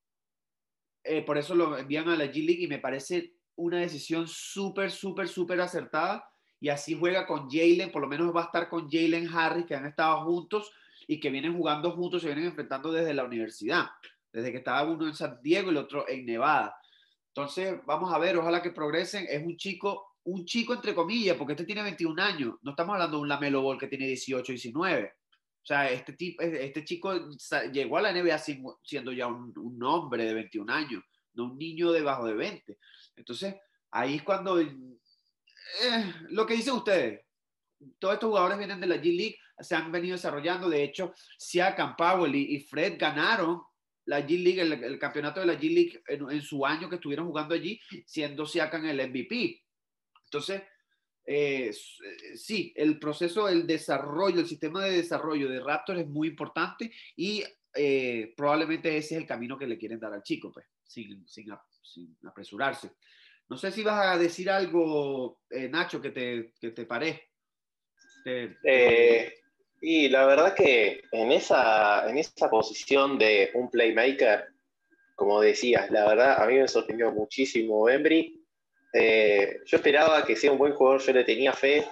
eh, por eso lo envían a la G League y me parece una decisión súper, súper, súper acertada. Y así juega con Jalen, por lo menos va a estar con Jalen Harris, que han estado juntos y que vienen jugando juntos, se vienen enfrentando desde la universidad, desde que estaba uno en San Diego y el otro en Nevada. Entonces, vamos a ver, ojalá que progresen. Es un chico, un chico entre comillas, porque este tiene 21 años. No estamos hablando de un Lamelo Ball que tiene 18, 19. O sea, este, tipo, este chico llegó a la NBA siendo ya un, hombre de 21 años, no un niño debajo de 20. Entonces, ahí es cuando... Eh, lo que dicen ustedes, todos estos jugadores vienen de la G League, se han venido desarrollando. De hecho, Siakam, Powell y Fred ganaron la G League, el, campeonato de la G League en, su año que estuvieron jugando allí, siendo Siakam el MVP. Entonces, eh, eh, sí, el proceso, el desarrollo, el sistema de desarrollo de Raptors es muy importante y eh, probablemente ese es el camino que le quieren dar al chico, pues, sin, sin, apresurarse. No sé si vas a decir algo, Nacho, que te, que te parezca. Y la verdad que en esa, en esa posición de un playmaker, como decías, la verdad a mí me sorprendió muchísimo Embry. Eh, yo esperaba que sea un buen jugador, yo le tenía fe,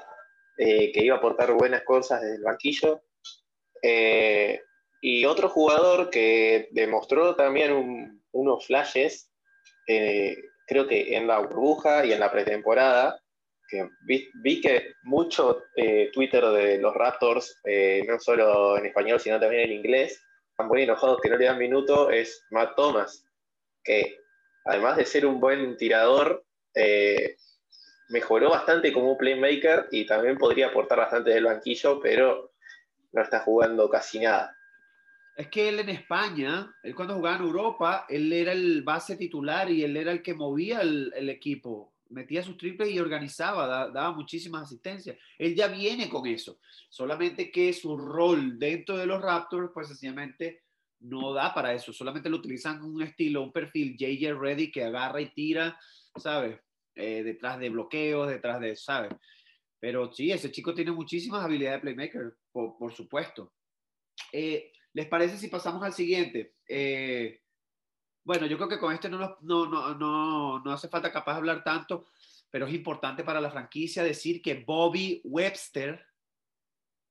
eh, que iba a aportar buenas cosas desde el banquillo. Eh, y otro jugador que demostró también unos flashes, creo que en la burbuja y en la pretemporada, vi, que mucho eh, Twitter de los Raptors, eh, no solo en español, sino también en inglés, están muy enojados que no le dan minuto, es Matt Thomas, que además de ser un buen tirador, eh, mejoró bastante como playmaker y también podría aportar bastante del banquillo, pero no está jugando casi nada. Es que él en España, él cuando jugaba en Europa, él era el base titular y él era el que movía el equipo metía sus triples y organizaba, daba muchísimas asistencias. Él ya viene con eso, solamente que su rol dentro de los Raptors, pues sencillamente no da para eso, solamente lo utilizan un estilo, un perfil JJ Reddy que agarra y tira, ¿sabes? Eh, detrás de bloqueos, detrás de, ¿sabes? Pero sí, ese chico tiene muchísimas habilidades de playmaker, por, supuesto. Eh, ¿Les parece si pasamos al siguiente? Eh, bueno, yo creo que con este no, no, no, no, no hace falta capaz de hablar tanto, pero es importante para la franquicia decir que Bobby Webster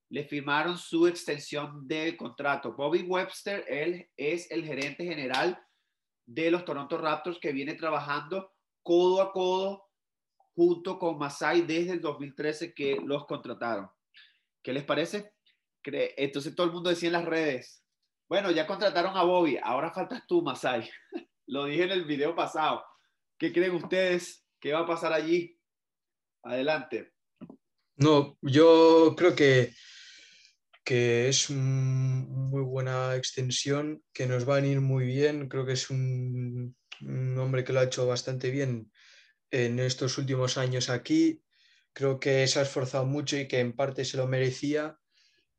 le firmaron su extensión del contrato. Bobby Webster, él es el gerente general de los Toronto Raptors que viene trabajando codo a codo junto con Masai desde el 2013 que los contrataron. ¿Qué les parece? Entonces todo el mundo decía en las redes, bueno, ya contrataron a Bobby, ahora faltas tú, Masai. Lo dije en el video pasado. ¿Qué creen ustedes? ¿Qué va a pasar allí? Adelante. No, yo creo que, que es muy buena extensión, que nos va a ir muy bien. Creo que es un hombre que lo ha hecho bastante bien en estos últimos años aquí. Creo que se ha esforzado mucho y que en parte se lo merecía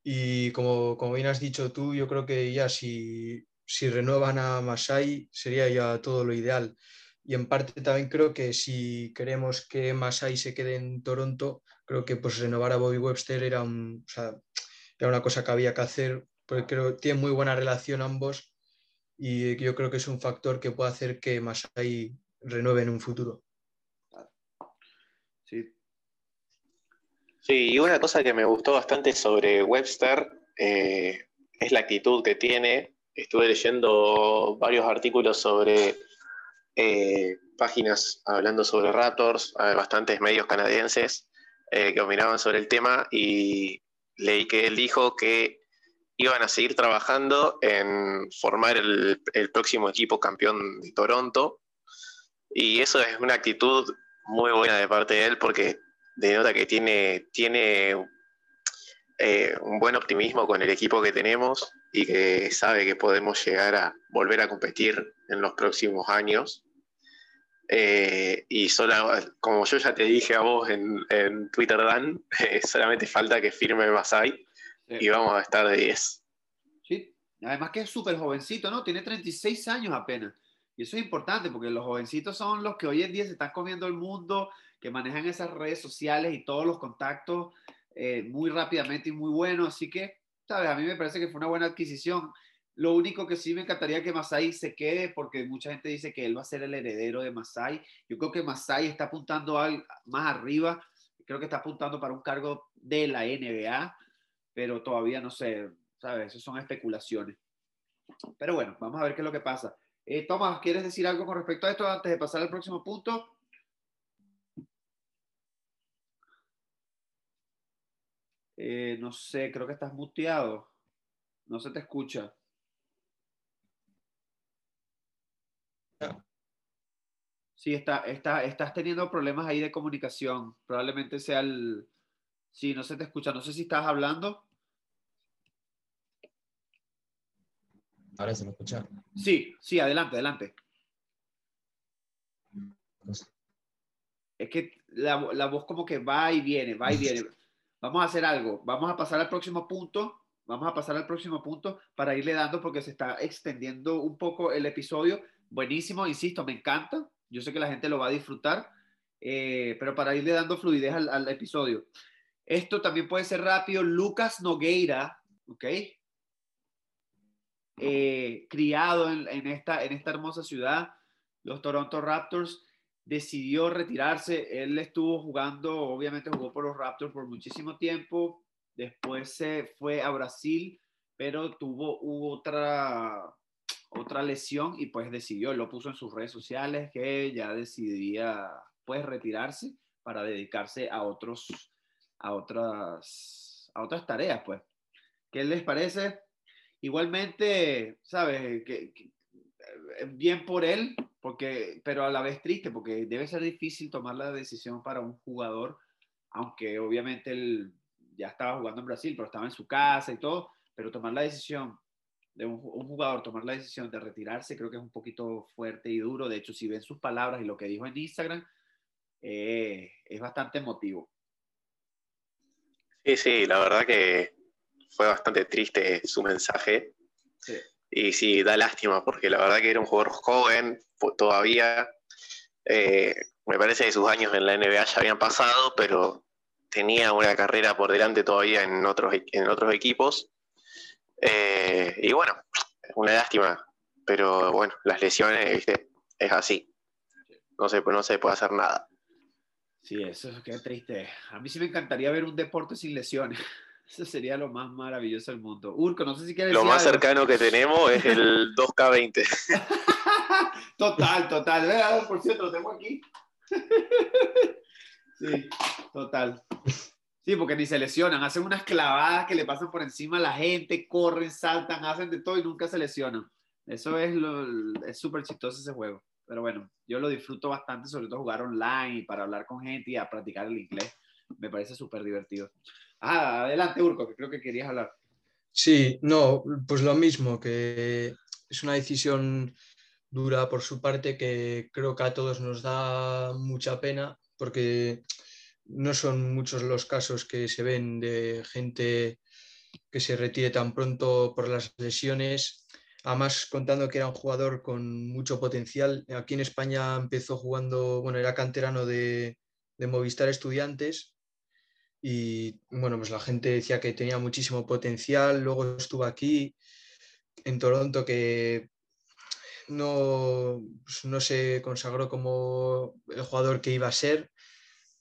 y como, como bien has dicho tú, yo creo que ya si, si renuevan a Masai sería ya todo lo ideal. Y en parte también creo que si queremos que Masai se quede en Toronto, creo que pues renovar a Bobby Webster era, un, era una cosa que había que hacer, porque creo que tienen muy buena relación ambos y yo creo que es un factor que puede hacer que Masai renueve en un futuro. Sí, y una cosa que me gustó bastante sobre Webster eh, es la actitud que tiene. Estuve leyendo varios artículos sobre eh, páginas hablando sobre Raptors, bastantes medios canadienses eh, que opinaban sobre el tema y leí que él dijo que iban a seguir trabajando en formar el próximo equipo campeón de Toronto. Y eso es una actitud muy buena de parte de él porque denota que tiene, tiene eh, un buen optimismo con el equipo que tenemos y que sabe que podemos llegar a volver a competir en los próximos años. Eh, y solo, como yo ya te dije a vos en, en Twitter, Dan, eh, solamente falta que firme Masai y vamos a estar de 10. Sí, además que es súper jovencito, ¿no? Tiene 36 años apenas. Y eso es importante porque los jovencitos son los que hoy en día se están comiendo el mundo, que manejan esas redes sociales y todos los contactos eh, muy rápidamente y muy buenos. Así que, ¿sabes? A mí me parece que fue una buena adquisición. Lo único que sí me encantaría que Masai se quede, porque mucha gente dice que él va a ser el heredero de Masai. Yo creo que Masai está apuntando al, más arriba. Creo que está apuntando para un cargo de la NBA, pero todavía no sé, ¿sabes? Eso son especulaciones. Pero bueno, vamos a ver qué es lo que pasa. Eh, Tomás, ¿quieres decir algo con respecto a esto antes de pasar al próximo punto? Eh, no sé, creo que estás muteado. No se te escucha. Sí, está, está, estás teniendo problemas ahí de comunicación. Probablemente sea el... Sí, no se te escucha. No sé si estás hablando. Ahora se me escucha. Sí, sí, adelante, adelante. Es que la, la, voz como que va y viene, va y viene. Vamos a hacer algo. Vamos a pasar al próximo punto. Vamos a pasar al próximo punto para irle dando porque se está extendiendo un poco el episodio. Buenísimo, insisto, me encanta. Yo sé que la gente lo va a disfrutar, eh, pero para irle dando fluidez al, episodio. Esto también puede ser rápido. Lucas Nogueira, ¿ok? Eh, criado en esta hermosa ciudad, los Toronto Raptors, decidió retirarse. Él estuvo jugando, obviamente jugó por los Raptors por muchísimo tiempo. Después se fue a Brasil, pero tuvo otra, otra lesión y pues decidió, lo puso en sus redes sociales, que ya decidía pues retirarse para dedicarse a otros, a otras, a otras tareas, pues. ¿Qué les parece? Igualmente, ¿sabes? Que, que, bien por él, porque, pero a la vez triste, porque debe ser difícil tomar la decisión para un jugador, aunque obviamente él ya estaba jugando en Brasil, pero estaba en su casa y todo, pero tomar la decisión de un, un, jugador, tomar la decisión de retirarse, creo que es un poquito fuerte y duro. De hecho, si ven sus palabras y lo que dijo en Instagram, eh, es bastante emotivo. Sí, sí, la verdad que fue bastante triste su mensaje. Sí. Y sí, da lástima, porque la verdad que era un jugador joven, todavía. Eh, me parece que sus años en la NBA ya habían pasado, pero tenía una carrera por delante todavía en otros, en otros equipos. Eh, y bueno, una lástima, pero bueno, las lesiones, ¿viste? es así. No se, no se puede hacer nada. Sí, eso es que triste. A mí sí me encantaría ver un deporte sin lesiones. Eso sería lo más maravilloso del mundo. Urco, no sé si quieres Lo más algo. cercano que tenemos es el 2K20. total, total. Por cierto, lo tengo aquí. sí, total. Sí, porque ni se lesionan. Hacen unas clavadas que le pasan por encima a la gente, corren, saltan, hacen de todo y nunca se lesionan. Eso es lo, es súper chistoso ese juego. Pero bueno, yo lo disfruto bastante, sobre todo jugar online y para hablar con gente y a practicar el inglés. Me parece súper divertido. Ah, adelante, Urco, que creo que querías hablar. Sí, no, pues lo mismo, que es una decisión dura por su parte que creo que a todos nos da mucha pena porque no son muchos los casos que se ven de gente que se retire tan pronto por las lesiones. Además, contando que era un jugador con mucho potencial. Aquí en España empezó jugando, bueno, era canterano de, de Movistar Estudiantes y bueno, pues la gente decía que tenía muchísimo potencial, luego estuvo aquí en Toronto que no, pues no se consagró como el jugador que iba a ser,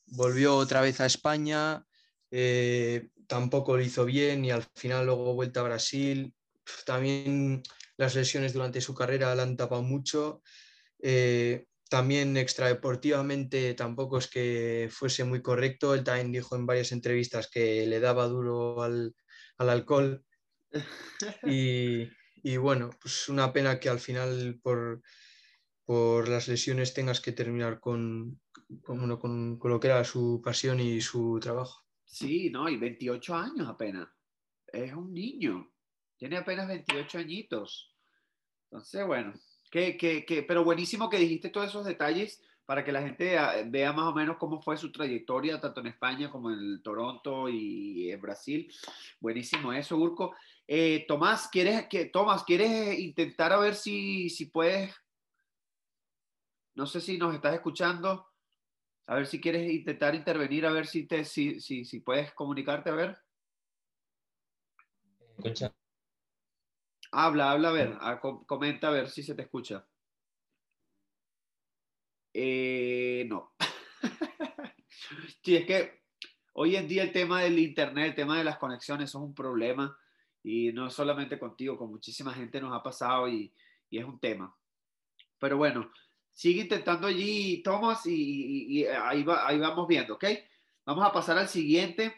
volvió otra vez a España, eh, tampoco lo hizo bien y al final luego vuelta a Brasil, también las lesiones durante su carrera la han tapado mucho. Eh, también extradeportivamente tampoco es que fuese muy correcto. Él también dijo en varias entrevistas que le daba duro al, al alcohol. Y, y, bueno, pues una pena que al final por, por las lesiones tengas que terminar con, con, con, con, lo que era su pasión y su trabajo. Sí, no, y 28 años apenas. Es un niño. Tiene apenas 28 añitos. Entonces, bueno, que, que, que, pero buenísimo que dijiste todos esos detalles, para que la gente ah, vea más o menos cómo fue su trayectoria, tanto en España como en Toronto y en Brasil. Buenísimo eso, Urco. Eh, Tomás, ¿quieres, que, Tomás, ¿quieres intentar a ver si, si puedes? No sé si nos estás escuchando. A ver si quieres intentar intervenir, a ver si, te, si, si, si puedes comunicarte, a ver. Escucha. Habla, habla, a ver, a, comenta a ver si se te escucha. Eh, no. sí, es que hoy en día el tema del internet, el tema de las conexiones es un problema y no solamente contigo, con muchísima gente nos ha pasado y, y es un tema. Pero bueno, sigue intentando allí, Thomas, y, y ahí, va, ahí vamos viendo, ¿ok? Vamos a pasar al siguiente,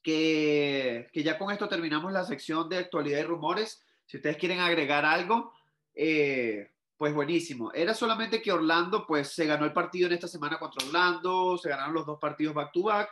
que, que, ya con esto terminamos la sección de actualidad y rumores. Si ustedes quieren agregar algo, eh, pues buenísimo. Era solamente que Orlando, pues se ganó el partido en esta semana contra Orlando, se ganaron los dos partidos back to back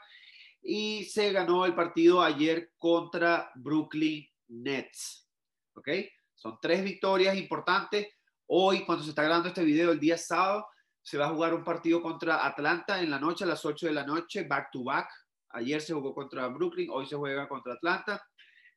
y se ganó el partido ayer contra Brooklyn Nets. ¿Ok? Son tres victorias importantes. Hoy, cuando se está grabando este video, el día sábado, se va a jugar un partido contra Atlanta en la noche, a las 8 de la noche, back to back. Ayer se jugó contra Brooklyn, hoy se juega contra Atlanta.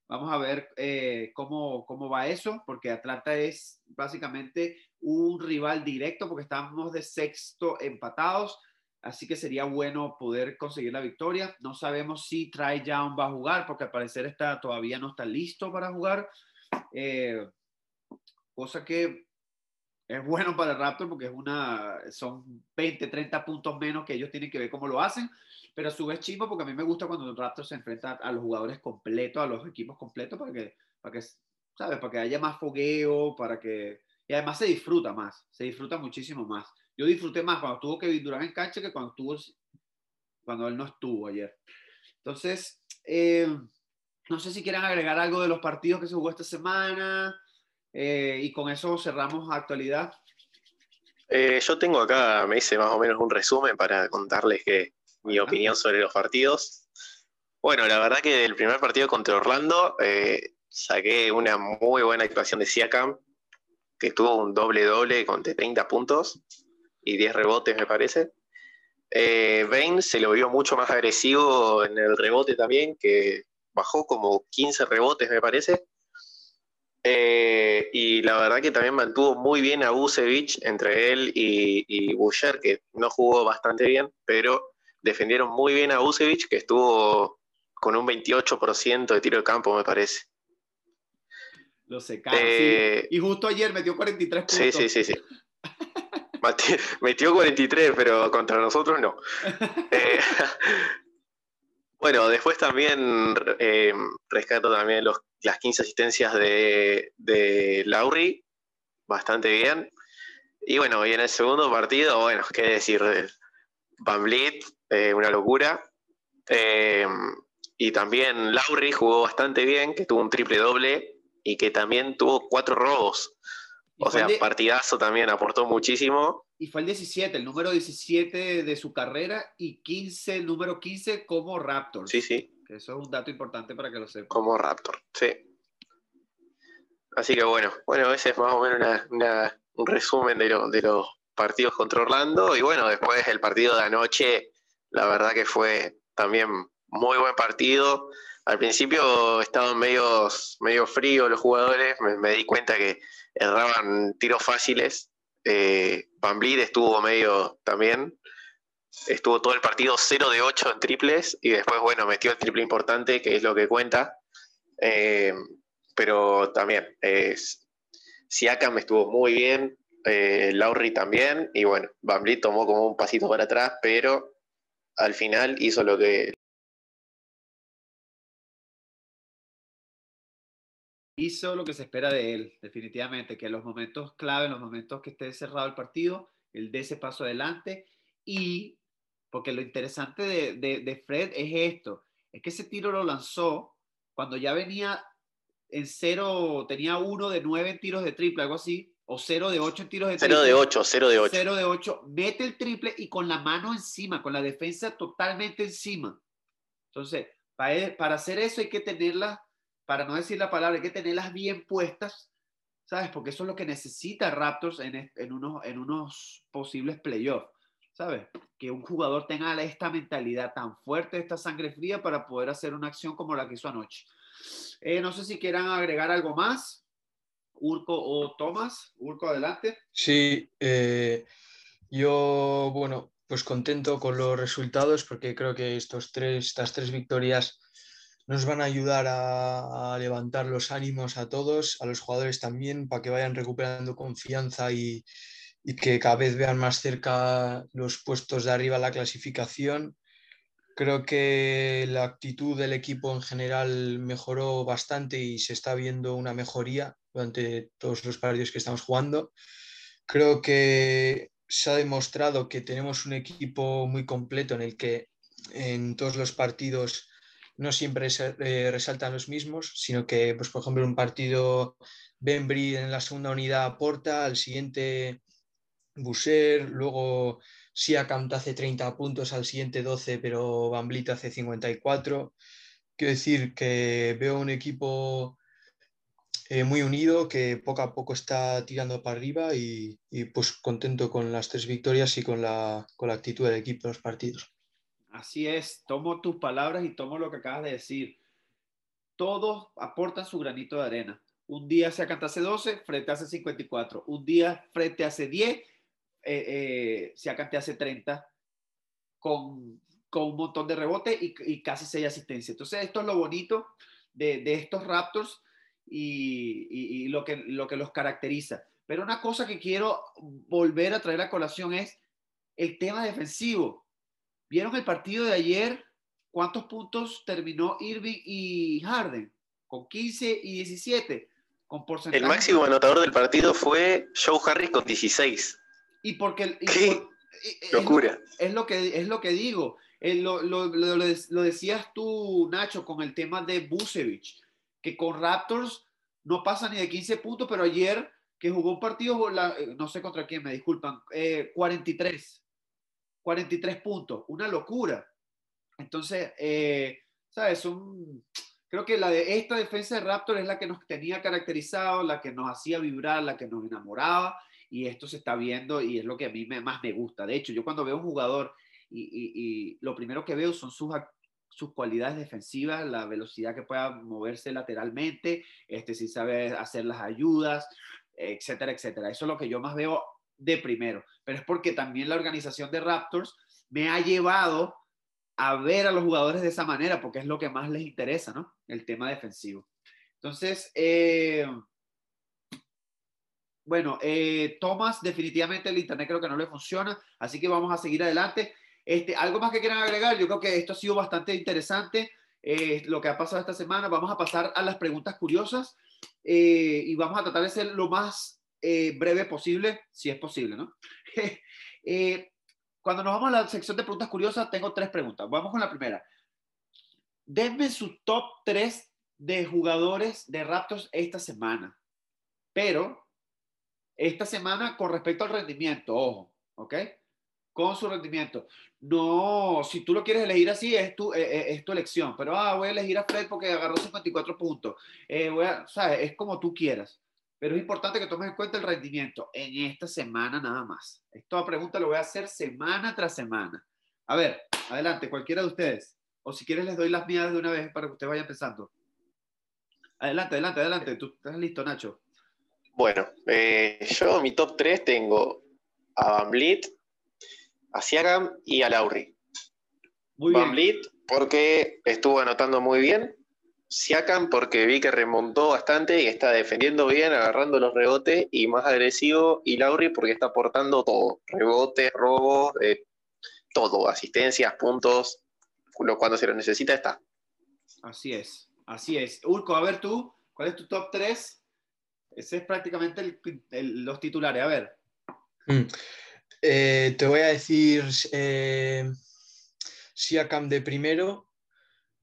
Vamos a ver eh, cómo, cómo va eso, porque Atlanta es básicamente un rival directo, porque estamos de sexto empatados, así que sería bueno poder conseguir la victoria. No sabemos si Trae Young va a jugar, porque al parecer está, todavía no está listo para jugar, eh, cosa que es bueno para el Raptor porque es una, son 20, 30 puntos menos que ellos tienen que ver cómo lo hacen, pero a su vez chimbo porque a mí me gusta cuando el Raptor se enfrenta a los jugadores completos, a los equipos completos, para que, para que, ¿sabes? Para que haya más fogueo, para que... Y además se disfruta más, se disfruta muchísimo más. Yo disfruté más cuando estuvo Kevin Durant en cancha que cuando estuvo, cuando él no estuvo ayer. Entonces, eh, no sé si quieren agregar algo de los partidos que se jugó esta semana eh, y con eso cerramos actualidad. Eh, yo tengo acá, me hice más o menos un resumen para contarles que mi opinión sobre los partidos. Bueno, la verdad que del primer partido contra Orlando eh, saqué una muy buena actuación de Siakam, que tuvo un doble-doble con 30 puntos y 10 rebotes, me parece. Eh, Bain se lo vio mucho más agresivo en el rebote también, que bajó como 15 rebotes, me parece. Eh, y la verdad que también mantuvo muy bien a Busevich entre él y, y Boucher, que no jugó bastante bien, pero defendieron muy bien a Usevich, que estuvo con un 28% de tiro de campo, me parece. Lo sé, eh, Y justo ayer metió 43 puntos. Sí, sí, sí, sí. metió 43, pero contra nosotros no. Eh, bueno, después también eh, rescato también los, las 15 asistencias de, de Lauri, bastante bien. Y bueno, y en el segundo partido, bueno, qué decir, Van Vliet eh, una locura. Eh, y también Lauri jugó bastante bien, que tuvo un triple doble y que también tuvo cuatro robos. O sea, partidazo también, aportó muchísimo. Y fue el 17, el número 17 de su carrera y 15, el número 15 como Raptor. Sí, sí. Eso es un dato importante para que lo sepan. Como Raptor, sí. Así que bueno, bueno, ese es más o menos un resumen de, de los partidos contra Orlando. Y bueno, después el partido de anoche la verdad que fue también muy buen partido. Al principio estaban medio, medio fríos los jugadores, me, di cuenta que erraban tiros fáciles. Eh, estuvo medio también, estuvo todo el partido 0 de 8 en triples y después, bueno, metió el triple importante, que es lo que cuenta. Eh, pero también, es Siakam estuvo muy bien, eh, también, y bueno, Van tomó como un pasito para atrás, pero al final hizo lo que... Hizo lo que se espera de él, definitivamente, que en los momentos clave, en los momentos que esté cerrado el partido, él dé ese paso adelante. Y porque lo interesante de, de, Fred es esto, es que ese tiro lo lanzó cuando ya venía en cero, tenía uno de nueve tiros de triple, algo así, o 0 de 8 tiros de triple. 0 de 8, 0 de 8. 0 de 8, mete el triple y con la mano encima, con la defensa totalmente encima. Entonces, para, para hacer eso hay que tenerlas, para no decir la palabra, hay que tenerlas bien puestas, ¿sabes? Porque eso es lo que necesita Raptors en, en, unos, en unos posibles playoffs. ¿sabes? Que un jugador tenga esta mentalidad tan fuerte, esta sangre fría para poder hacer una acción como la que hizo anoche. Eh, no sé si quieran agregar algo más. Urco o Tomás. Urco, adelante. Sí, eh, yo, bueno, pues contento con los resultados porque creo que estos tres, estas tres victorias nos van a ayudar a, levantar los ánimos a todos, a los jugadores también, para que vayan recuperando confianza y, y que cada vez vean más cerca los puestos de arriba la clasificación. Creo que la actitud del equipo en general mejoró bastante y se está viendo una mejoría durante todos los partidos que estamos jugando. Creo que se ha demostrado que tenemos un equipo muy completo en el que en todos los partidos no siempre eh, resaltan los mismos, sino que, pues, por ejemplo, un partido Bembry en la segunda unidad aporta, al siguiente Boucher, luego Siakam hace 30 puntos, al siguiente 12, pero Van Vliet hace 54. Quiero decir que veo un equipo eh, muy unido que poco a poco está tirando para arriba y, y, pues contento con las tres victorias y con la, con la actitud del equipo en los partidos. Así es, tomo tus palabras y tomo lo que acabas de decir. Todos aportan su granito de arena. Un día se hace 12, frente hace 54. Un día frente hace 10 eh, eh, Siakam te hace 30 con, con un montón de rebote y, y, casi 6 asistencias. Entonces, esto es lo bonito de, de estos Raptors y, y, y, lo, que, lo que los caracteriza. Pero una cosa que quiero volver a traer a colación es el tema defensivo. ¿Vieron el partido de ayer? ¿Cuántos puntos terminó Irving y Harden? Con 15 y 17. Con porcentaje. El máximo anotador del partido fue Joe Harris con 16. Y porque... Y ¿Qué? por, Locura. Es lo, que, es lo que digo. Lo, lo, lo, lo, decías tú, Nacho, con el tema de Busevich, que con Raptors no pasa ni de 15 puntos, pero ayer que jugó un partido, la, no sé contra quién, me disculpan, eh, 43. 43 puntos. Una locura. Entonces, eh, ¿sabes? Creo que la de esta defensa de Raptors es la que nos tenía caracterizado, la que nos hacía vibrar, la que nos enamoraba y esto se está viendo y es lo que a mí más me gusta. De hecho, yo cuando veo un jugador y, y, y lo primero que veo son sus, sus cualidades defensivas, la velocidad que pueda moverse lateralmente, este, si sabe hacer las ayudas, etcétera, etcétera. Eso es lo que yo más veo de primero. Pero es porque también la organización de Raptors me ha llevado a ver a los jugadores de esa manera, porque es lo que más les interesa, ¿no? El tema defensivo. Entonces, eh, bueno, eh, Tomás, definitivamente el internet creo que no le funciona, así que vamos a seguir adelante. Este, ¿Algo más que quieran agregar? Yo creo que esto ha sido bastante interesante, eh, lo que ha pasado esta semana. Vamos a pasar a las preguntas curiosas eh, y vamos a tratar de ser lo más eh, breve posible, si es posible, ¿no? Eh, cuando nos vamos a la sección de preguntas curiosas, tengo tres preguntas. Vamos con la primera. Denme su top 3 de jugadores de Raptors esta semana. Pero esta semana con respecto al rendimiento, ojo, ¿ok? Con su rendimiento. No, si tú lo quieres elegir así, es tu, eh, es tu elección, pero ah, voy a elegir a Fred porque agarró 54 puntos. Eh, voy a, ¿sabes? Es como tú quieras. Pero es importante que tomes en cuenta el rendimiento en esta semana nada más. Esta pregunta lo voy a hacer semana tras semana. A ver, adelante, cualquiera de ustedes. O si quieres les doy las mías de una vez para que ustedes vayan pensando. Adelante, adelante, adelante. Tú estás listo, Nacho. Bueno, eh, yo mi top 3 tengo a Van a Siakam y a Lauri. Muy Van bien. Vliet porque estuvo anotando muy bien. Siakam porque vi que remontó bastante y está defendiendo bien, agarrando los rebotes y más agresivo. Y Lauri porque está aportando todo. Rebotes, robos, eh, todo. Asistencias, puntos. Cuando se lo necesita está. Así es, así es. Urco, a ver tú, ¿cuál es tu top 3? Ese es prácticamente el, el, los titulares. A ver. Mm. Eh, te voy a decir eh, Siakam de primero,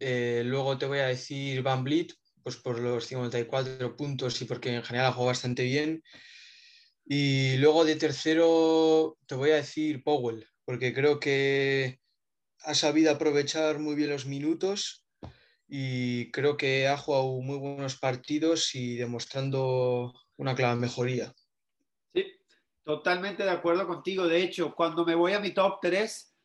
eh, luego te voy a decir Van Vliet, pues por los 54 puntos y porque en general ha jugado bastante bien. Y luego de tercero te voy a decir Powell, porque creo que ha sabido aprovechar muy bien los minutos y creo que ha jugado muy buenos partidos y demostrando una clara mejoría. Totalmente de acuerdo contigo. De hecho, cuando me voy a mi top 3,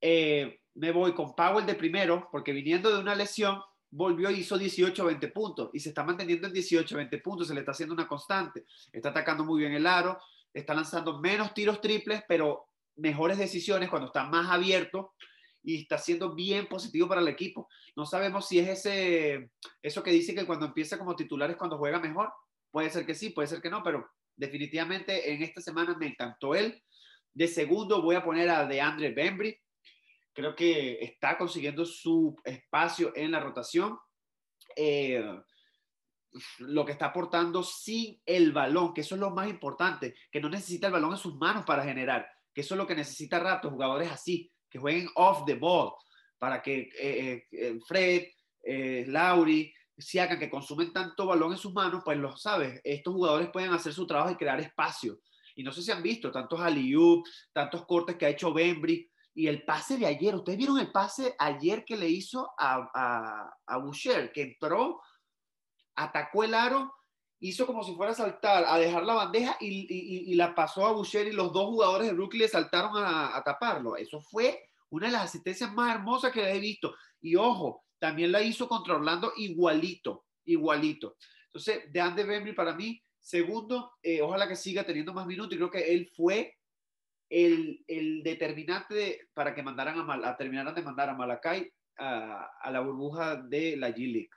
eh, me voy con Powell de primero, porque viniendo de una lesión, volvió y hizo 18-20 puntos y se está manteniendo en 18-20 puntos, se le está haciendo una constante. Está atacando muy bien el aro, está lanzando menos tiros triples, pero mejores decisiones cuando está más abierto y está siendo bien positivo para el equipo. No sabemos si es ese, eso que dice que cuando empieza como titular es cuando juega mejor. Puede ser que sí, puede ser que no, pero definitivamente en esta semana me encantó él. De segundo voy a poner a DeAndre Bembry. Creo que está consiguiendo su espacio en la rotación. Eh, lo que está aportando sin el balón, que eso es lo más importante, que no necesita el balón en sus manos para generar, que eso es lo que necesita rato, jugadores así, que jueguen off the ball, para que eh, eh, Fred, eh, Lauri, Siakan, que consumen tanto balón en sus manos, pues lo sabes, estos jugadores pueden hacer su trabajo y crear espacio. Y no sé si han visto tantos Aliup, tantos cortes que ha hecho Bembry, y el pase de ayer, ustedes vieron el pase ayer que le hizo a, a, a Boucher, que entró atacó el aro, hizo como si fuera a saltar, a dejar la bandeja y, la pasó a Boucher y los dos jugadores de Brooklyn le saltaron a, taparlo. Eso fue una de las asistencias más hermosas que he visto. Y ojo, también la hizo contra Orlando igualito, igualito. Entonces, de Andy Bembry para mí, segundo, eh, ojalá que siga teniendo más minutos y creo que él fue el, determinante para que mandaran a, terminaran de mandar a Malakai a, a la burbuja de la G-League.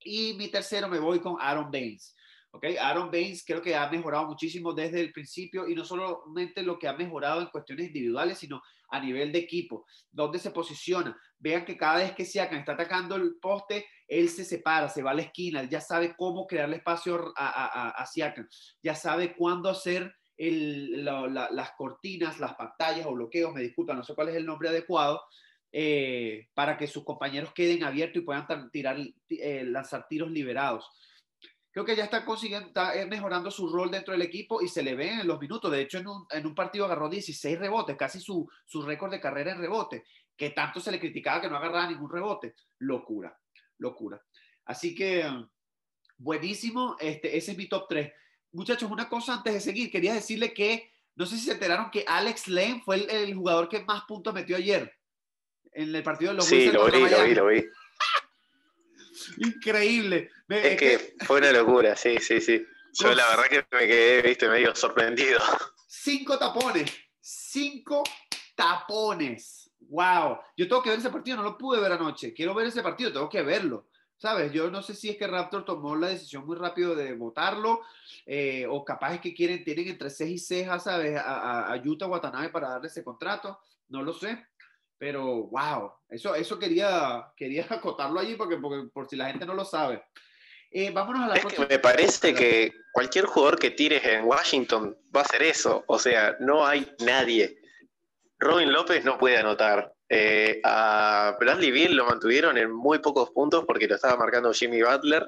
Y mi tercero me voy con Aaron Baines. Okay, Aaron Baines creo que ha mejorado muchísimo desde el principio y no solamente lo que ha mejorado en cuestiones individuales, sino a nivel de equipo, donde se posiciona. Vean que cada vez que Siakam está atacando el poste, él se separa, se va a la esquina, ya sabe cómo crearle espacio a, a, Siakam, ya sabe cuándo hacer las cortinas, las pantallas o bloqueos, me disculpan, no sé cuál es el nombre adecuado, eh, para que sus compañeros queden abiertos y puedan tirar, eh, lanzar tiros liberados. Creo que ya está consiguiendo, está eh, mejorando su rol dentro del equipo y se le ve en los minutos. De hecho, en un, en un partido agarró 16 rebotes, casi su, su récord de carrera en rebote, que tanto se le criticaba que no agarraba ningún rebote. Locura, locura. Así que, buenísimo. Este, ese es mi top 3. Muchachos, una cosa antes de seguir, quería decirle que, no sé si se enteraron que Alex Lane fue el, el jugador que más puntos metió ayer en el partido de los Sí, lo vi, lo vi, lo vi. Increíble. Es que fue una locura, sí, sí, sí. Yo la verdad que me quedé, viste, medio sorprendido. Cinco tapones, cinco tapones. Wow. Yo tengo que ver ese partido, no lo pude ver anoche. Quiero ver ese partido, tengo que verlo. ¿Sabes? Yo no sé si es que Raptor tomó la decisión muy rápido de votarlo, eh, o capaz es que quieren, tienen entre ceja y ceja, ¿sabes? A, a, Utah Watanabe para darle ese contrato. No lo sé. Pero, wow, eso, eso quería, quería acotarlo allí porque, porque por si la gente no lo sabe. Eh, vámonos a la es que me parece que cualquier jugador que tires en Washington va a hacer eso. O sea, no hay nadie. Robin López no puede anotar. Eh, a Bradley Bill lo mantuvieron en muy pocos puntos porque lo estaba marcando Jimmy Butler.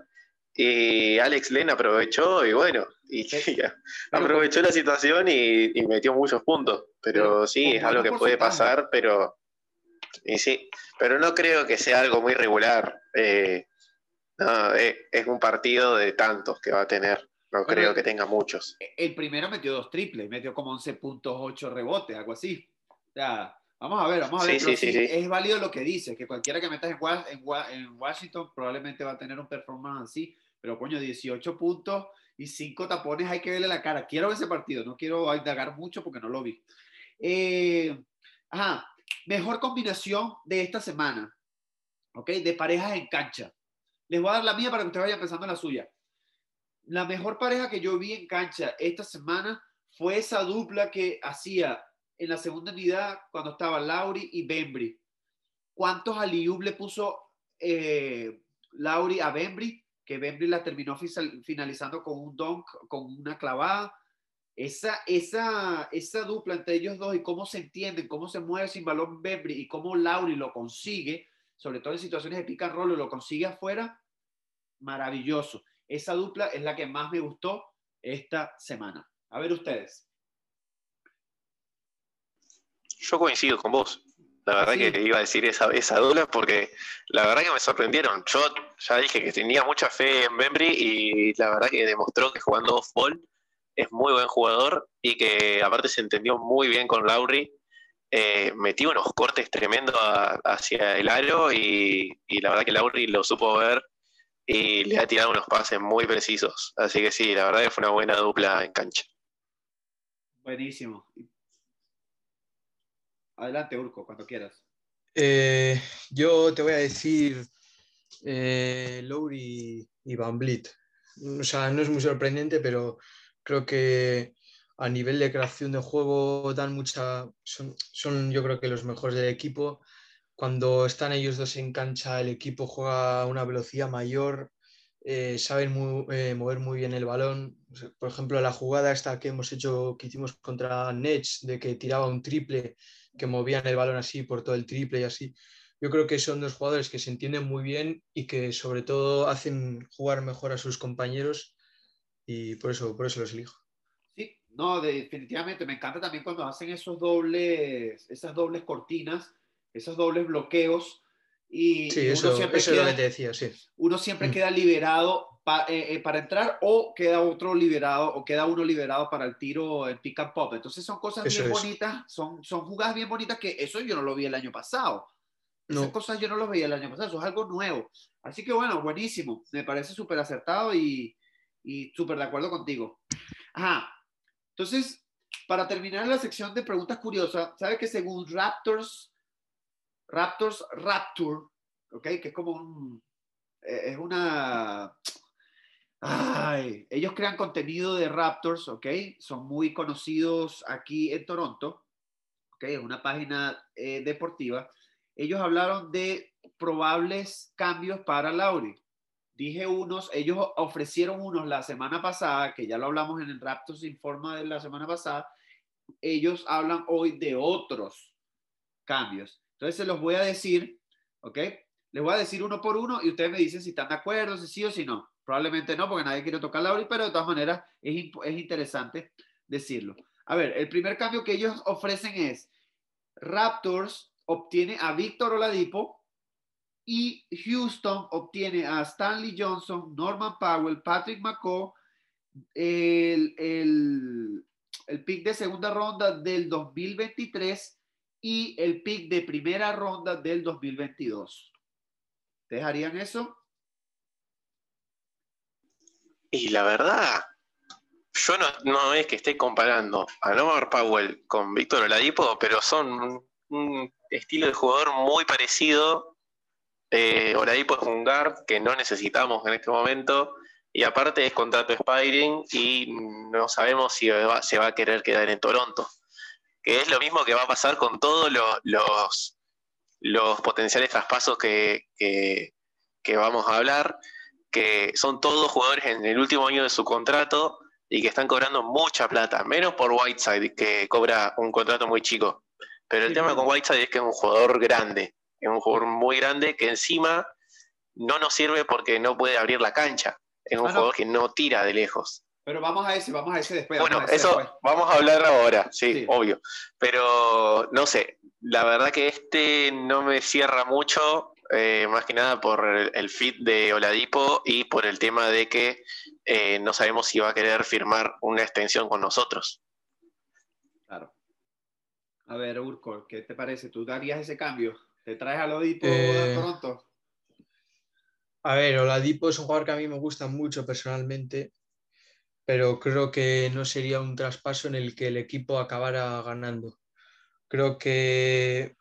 Y Alex Len aprovechó y bueno, y, aprovechó la situación y, metió muchos puntos. Pero sí, es algo que puede pasar, pero y sí, pero no creo que sea algo muy regular. Eh, no, eh, es un partido de tantos que va a tener. No creo que tenga muchos. El primero metió dos triples, metió como 11.8 rebotes, algo así. O sea, vamos a ver, vamos a ver. Sí, sí, es válido lo que dice, que cualquiera que metas en, en, Washington probablemente va a tener un performance así. Pero coño, 18 puntos y 5 tapones hay que verle la cara. Quiero ver ese partido, no quiero indagar mucho porque no lo vi. Eh, ajá, Mejor combinación de esta semana, ¿ok? De parejas en cancha. Les voy a dar la mía para que ustedes vayan pensando en la suya. La mejor pareja que yo vi en cancha esta semana fue esa dupla que hacía en la segunda unidad cuando estaba Lauri y Bembry. ¿Cuántos aliub le puso eh, Lauri a Bembry? Que Bembry la terminó finalizando con un donk, con una clavada esa, esa, esa dupla entre ellos dos y cómo se entienden, cómo se mueve sin balón Bembry y cómo Lauri lo consigue, sobre todo en situaciones de pick and roll, lo consigue afuera, maravilloso. Esa dupla es la que más me gustó esta semana. A ver ustedes. Yo coincido con vos. La verdad que iba a decir esa, esa dupla porque la verdad que me sorprendieron. Yo ya dije que tenía mucha fe en Bembry y la verdad que demostró que jugando off-ball es muy buen jugador y que aparte se entendió muy bien con Lauri. Eh, metió unos cortes tremendos hacia el aro y, y, la verdad que Lauri lo supo ver y le ha tirado unos pases muy precisos. Así que sí, la verdad que fue una buena dupla en cancha. Buenísimo. Adelante, Urco, cuando quieras. Eh, yo te voy a decir eh, Lowry y Van Blit. O sea, no es muy sorprendente, pero creo que a nivel de creación de juego dan mucha. Son, son yo creo que los mejores del equipo. Cuando están ellos dos en cancha, el equipo juega a una velocidad mayor, eh, saben eh, mover muy bien el balón. Por ejemplo, la jugada esta que hemos hecho, que hicimos contra Nets, de que tiraba un triple que movían el balón así por todo el triple y así. Yo creo que son dos jugadores que se entienden muy bien y que sobre todo hacen jugar mejor a sus compañeros y por eso, por eso los elijo. Sí, no, definitivamente me encanta también cuando hacen esos dobles, esas dobles cortinas, esos dobles bloqueos y sí, eso, siempre eso queda, es lo que te decía, sí. Uno siempre mm. queda liberado eh, eh, para entrar o queda otro liberado o queda uno liberado para el tiro, el pick and pop. Entonces son cosas bien bonitas, son, son jugadas bien bonitas que eso yo no lo vi el año pasado. Esas cosas yo no lo veía el año pasado, eso es algo nuevo. Así que bueno, buenísimo, me parece súper acertado y, y súper de acuerdo contigo. Ajá, entonces, para terminar la sección de preguntas curiosas, ¿sabe que según Raptors, Raptors Rapture, ¿ok? Que es como un, eh, es una, Ay, ellos crean contenido de Raptors, ¿ok? Son muy conocidos aquí en Toronto, ¿ok? Es una página eh, deportiva. Ellos hablaron de probables cambios para Lauri. Dije unos, ellos ofrecieron unos la semana pasada, que ya lo hablamos en el Raptors Informa de la semana pasada. Ellos hablan hoy de otros cambios. Entonces se los voy a decir, ¿ok? Les voy a decir uno por uno y ustedes me dicen si están de acuerdo, si sí o si no. Probablemente no, porque nadie quiere tocar la pero de todas maneras es, es interesante decirlo. A ver, el primer cambio que ellos ofrecen es Raptors obtiene a Víctor Oladipo y Houston obtiene a Stanley Johnson, Norman Powell, Patrick McCaw, el, pick de segunda ronda del 2023 y el pick de primera ronda del 2022. ¿Dejarían eso? Y la verdad, yo no, es que esté comparando a Norman Powell con Víctor Oladipo, pero son un, estilo de jugador muy parecido. Eh, Oladipo es un guard que no necesitamos en este momento y aparte es contrato expiring y no sabemos si se va a querer quedar en Toronto. Que es lo mismo que va a pasar con todos los, los, potenciales traspasos que, que vamos a hablar que son todos jugadores en el último año de su contrato y que están cobrando mucha plata, menos por Whiteside, que cobra un contrato muy chico. Pero el tema con Whiteside es que es un jugador grande, es un jugador muy grande que encima no nos sirve porque no puede abrir la cancha. Es un ah, jugador que no tira de lejos. Pero vamos a ese, vamos a ese después. Bueno, eso vamos a hablar ahora, sí, obvio. Pero no sé, la verdad que este no me cierra mucho. Eh, más que nada por el, fit de Oladipo y por el tema de que eh, no sabemos si va a querer firmar una extensión con nosotros. Claro. A ver, Urco, ¿qué te parece? ¿Tú darías ese cambio? ¿Te traes a Oladipo a eh, Toronto? A ver, Oladipo es un jugador que a mí me gusta mucho personalmente, pero creo que no sería un traspaso en el que el equipo acabara ganando. Creo que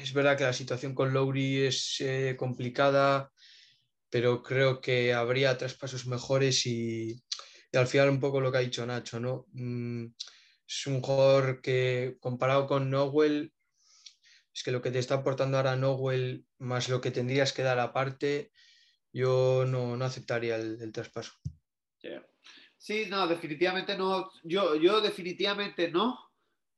es verdad que la situación con Lowry es eh, complicada, pero creo que habría traspasos mejores y, al final un poco lo que ha dicho Nacho, ¿no? Mm, es un jugador que comparado con Nowell, es que lo que te está aportando ahora Nowell más lo que tendrías que dar aparte, yo no, aceptaría el, traspaso. Sí, no, definitivamente no. Yo, yo definitivamente no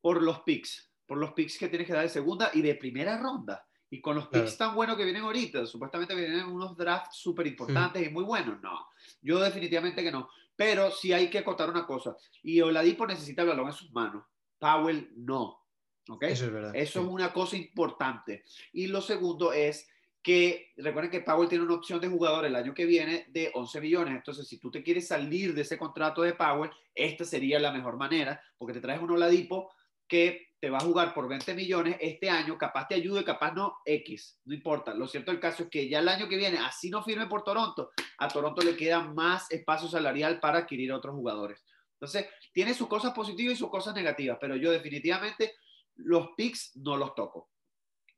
por los picks por los picks que tienes que dar de segunda y de primera ronda. Y con los picks tan buenos que vienen ahorita, supuestamente vienen unos drafts súper importantes y muy buenos. No, yo definitivamente que no. Pero sí hay que acotar una cosa. Y Oladipo necesita el balón en sus manos. Powell no. ¿Ok? Eso es verdad. Eso es una cosa importante. Y lo segundo es que recuerden que Powell tiene una opción de jugador el año que viene de 11 millones. Entonces, si tú te quieres salir de ese contrato de Powell, esta sería la mejor manera, porque te traes un Oladipo que te va a jugar por 20 millones este año, capaz te ayude, capaz no, X, no importa. Lo cierto del caso es que ya el año que viene, así no firme por Toronto, a Toronto le queda más espacio salarial para adquirir otros jugadores. Entonces, tiene sus cosas positivas y sus cosas negativas, pero yo definitivamente los picks no los toco.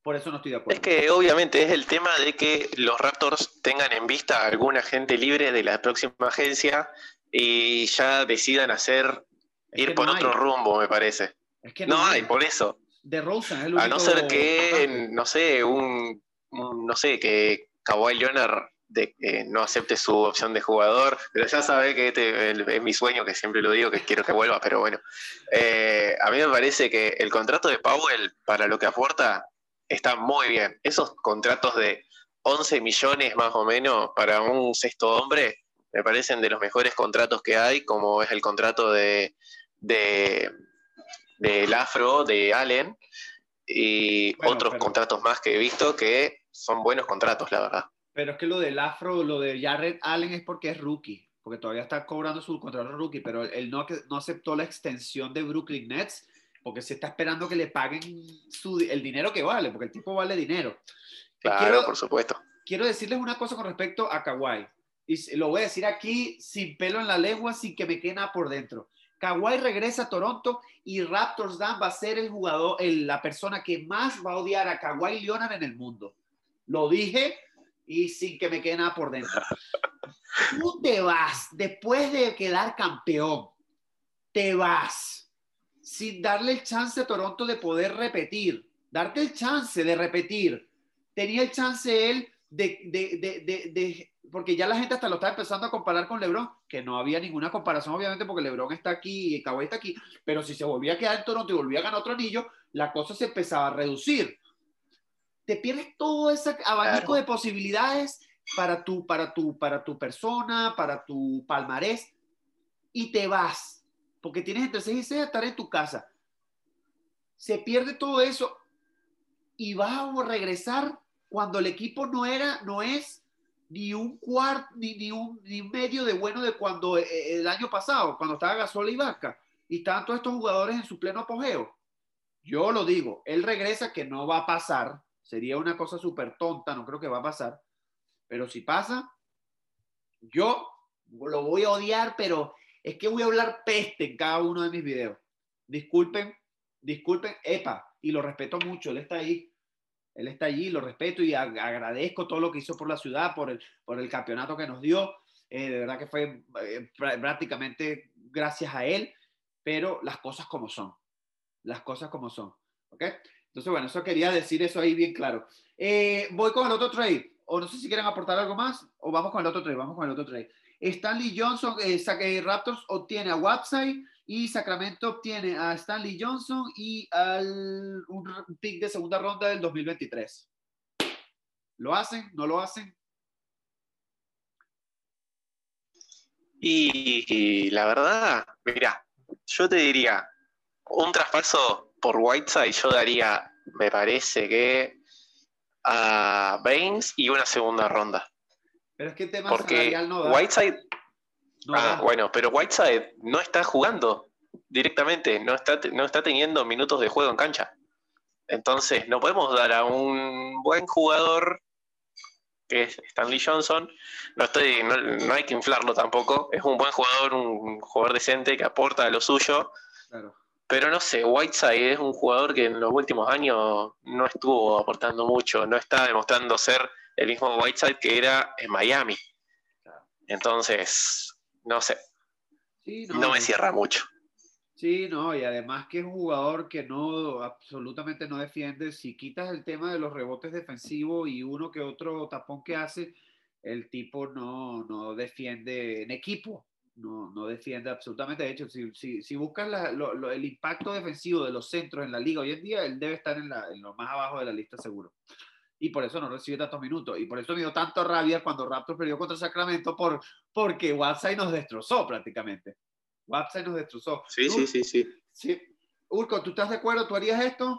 Por eso no estoy de acuerdo. Es que obviamente es el tema de que los Raptors tengan en vista a alguna gente libre de la próxima agencia y ya decidan hacer ir por otro rumbo, me parece. Es que no, hay, por eso. De Rosa, es A no ser que, no sé, un, no sé, que Kawhi Leonard de, no acepte su opción de jugador, pero ya sabe que este es mi sueño, que siempre lo digo, que quiero que vuelva, pero bueno. Eh, a mí me parece que el contrato de Powell, para lo que aporta, está muy bien. Esos contratos de 11 millones más o menos para un sexto hombre me parecen de los mejores contratos que hay, como es el contrato de, de del Afro, de Allen, y otros contratos más que he visto que son buenos contratos, la verdad. Pero es que lo del Afro, lo de Jared Allen es porque es rookie, porque todavía está cobrando su contrato rookie, pero él no, no aceptó la extensión de Brooklyn Nets porque se está esperando que le paguen el dinero que vale, porque el tipo vale dinero. Claro, por supuesto. Quiero decirles una cosa con respecto a Kawhi. Y lo voy a decir aquí sin pelo en la lengua, sin que me quede nada por dentro. Kawhi regresa a Toronto y Raptors Dan va a ser el jugador, la persona que más va a odiar a Kawhi Leonard en el mundo. Lo dije y sin que me quede nada por dentro. Tú te vas después de quedar campeón. Te vas sin darle el chance a Toronto de poder repetir, darte el chance de repetir. Tenía el chance él de, de, de, porque ya la gente hasta lo está empezando a comparar con LeBron, que no había ninguna comparación obviamente porque LeBron está aquí y Kawhi está aquí, pero si se volvía a quedar en Toronto y volvía a ganar otro anillo, la cosa se empezaba a reducir. Te pierdes todo ese abanico de posibilidades para tu, para, tu, para tu persona, para tu palmarés, y te vas porque tienes entre 6 y 6 a estar en tu casa. Se pierde todo eso y vas a regresar cuando el equipo no era, no es ni un cuarto, ni, ni, un, ni medio de bueno de cuando eh, eh, el año pasado, cuando estaba Gasol y Vaca, y estaban todos estos jugadores en su pleno apogeo. Yo lo digo, él regresa que no va a pasar, sería una cosa súper tonta, no creo que va a pasar, pero si pasa, yo lo voy a odiar, pero es que voy a hablar peste en cada uno de mis videos. Disculpen, disculpen, epa, y lo respeto mucho, él está ahí. Él está allí, lo respeto y agradezco todo lo que hizo por la ciudad, por el, por el campeonato que nos dio. Eh, de verdad que fue eh, prácticamente gracias a él, pero las cosas como son. Las cosas como son. ¿Ok? Entonces, bueno, eso quería decir eso ahí bien claro. Eh, voy con el otro trade. O no sé si quieren aportar algo más, o vamos con el otro trade. Vamos con el otro trade. Stanley Johnson, eh, Raptors obtiene a Wapside y Sacramento obtiene a Stanley Johnson y al, un pick de segunda ronda del 2023. ¿Lo hacen? ¿No lo hacen? Y, la verdad, mira, yo te diría, un traspaso por Whiteside yo daría, me parece que a Baines y una segunda ronda. Pero es que tema Porque no Whiteside. ah, bueno, pero Whiteside no está jugando directamente, no está, no está teniendo minutos de juego en cancha. Entonces, no podemos dar a un buen jugador que es Stanley Johnson. No, estoy, no, hay que inflarlo tampoco. Es un buen jugador, un jugador decente que aporta lo suyo. Pero no sé, Whiteside es un jugador que en los últimos años no estuvo aportando mucho, no está demostrando ser el mismo Whiteside que era en Miami. Entonces, no sé. no, me cierra mucho. Sí, no, y además que es un jugador que no, absolutamente no defiende. Si quitas el tema de los rebotes defensivos y uno que otro tapón que hace, el tipo no, no defiende en equipo, no, no defiende absolutamente. De hecho, si, si, si buscas el impacto defensivo de los centros en la liga hoy en día, él debe estar en, la, en lo más abajo de la lista seguro y por eso no recibe tantos minutos. Y por eso me dio tanto rabia cuando Raptors perdió contra Sacramento, por, porque WhatsApp nos destrozó prácticamente. WhatsApp nos destrozó. Sí, sí, sí, sí. Sí. Urco, ¿tú estás de acuerdo? ¿Tú harías esto?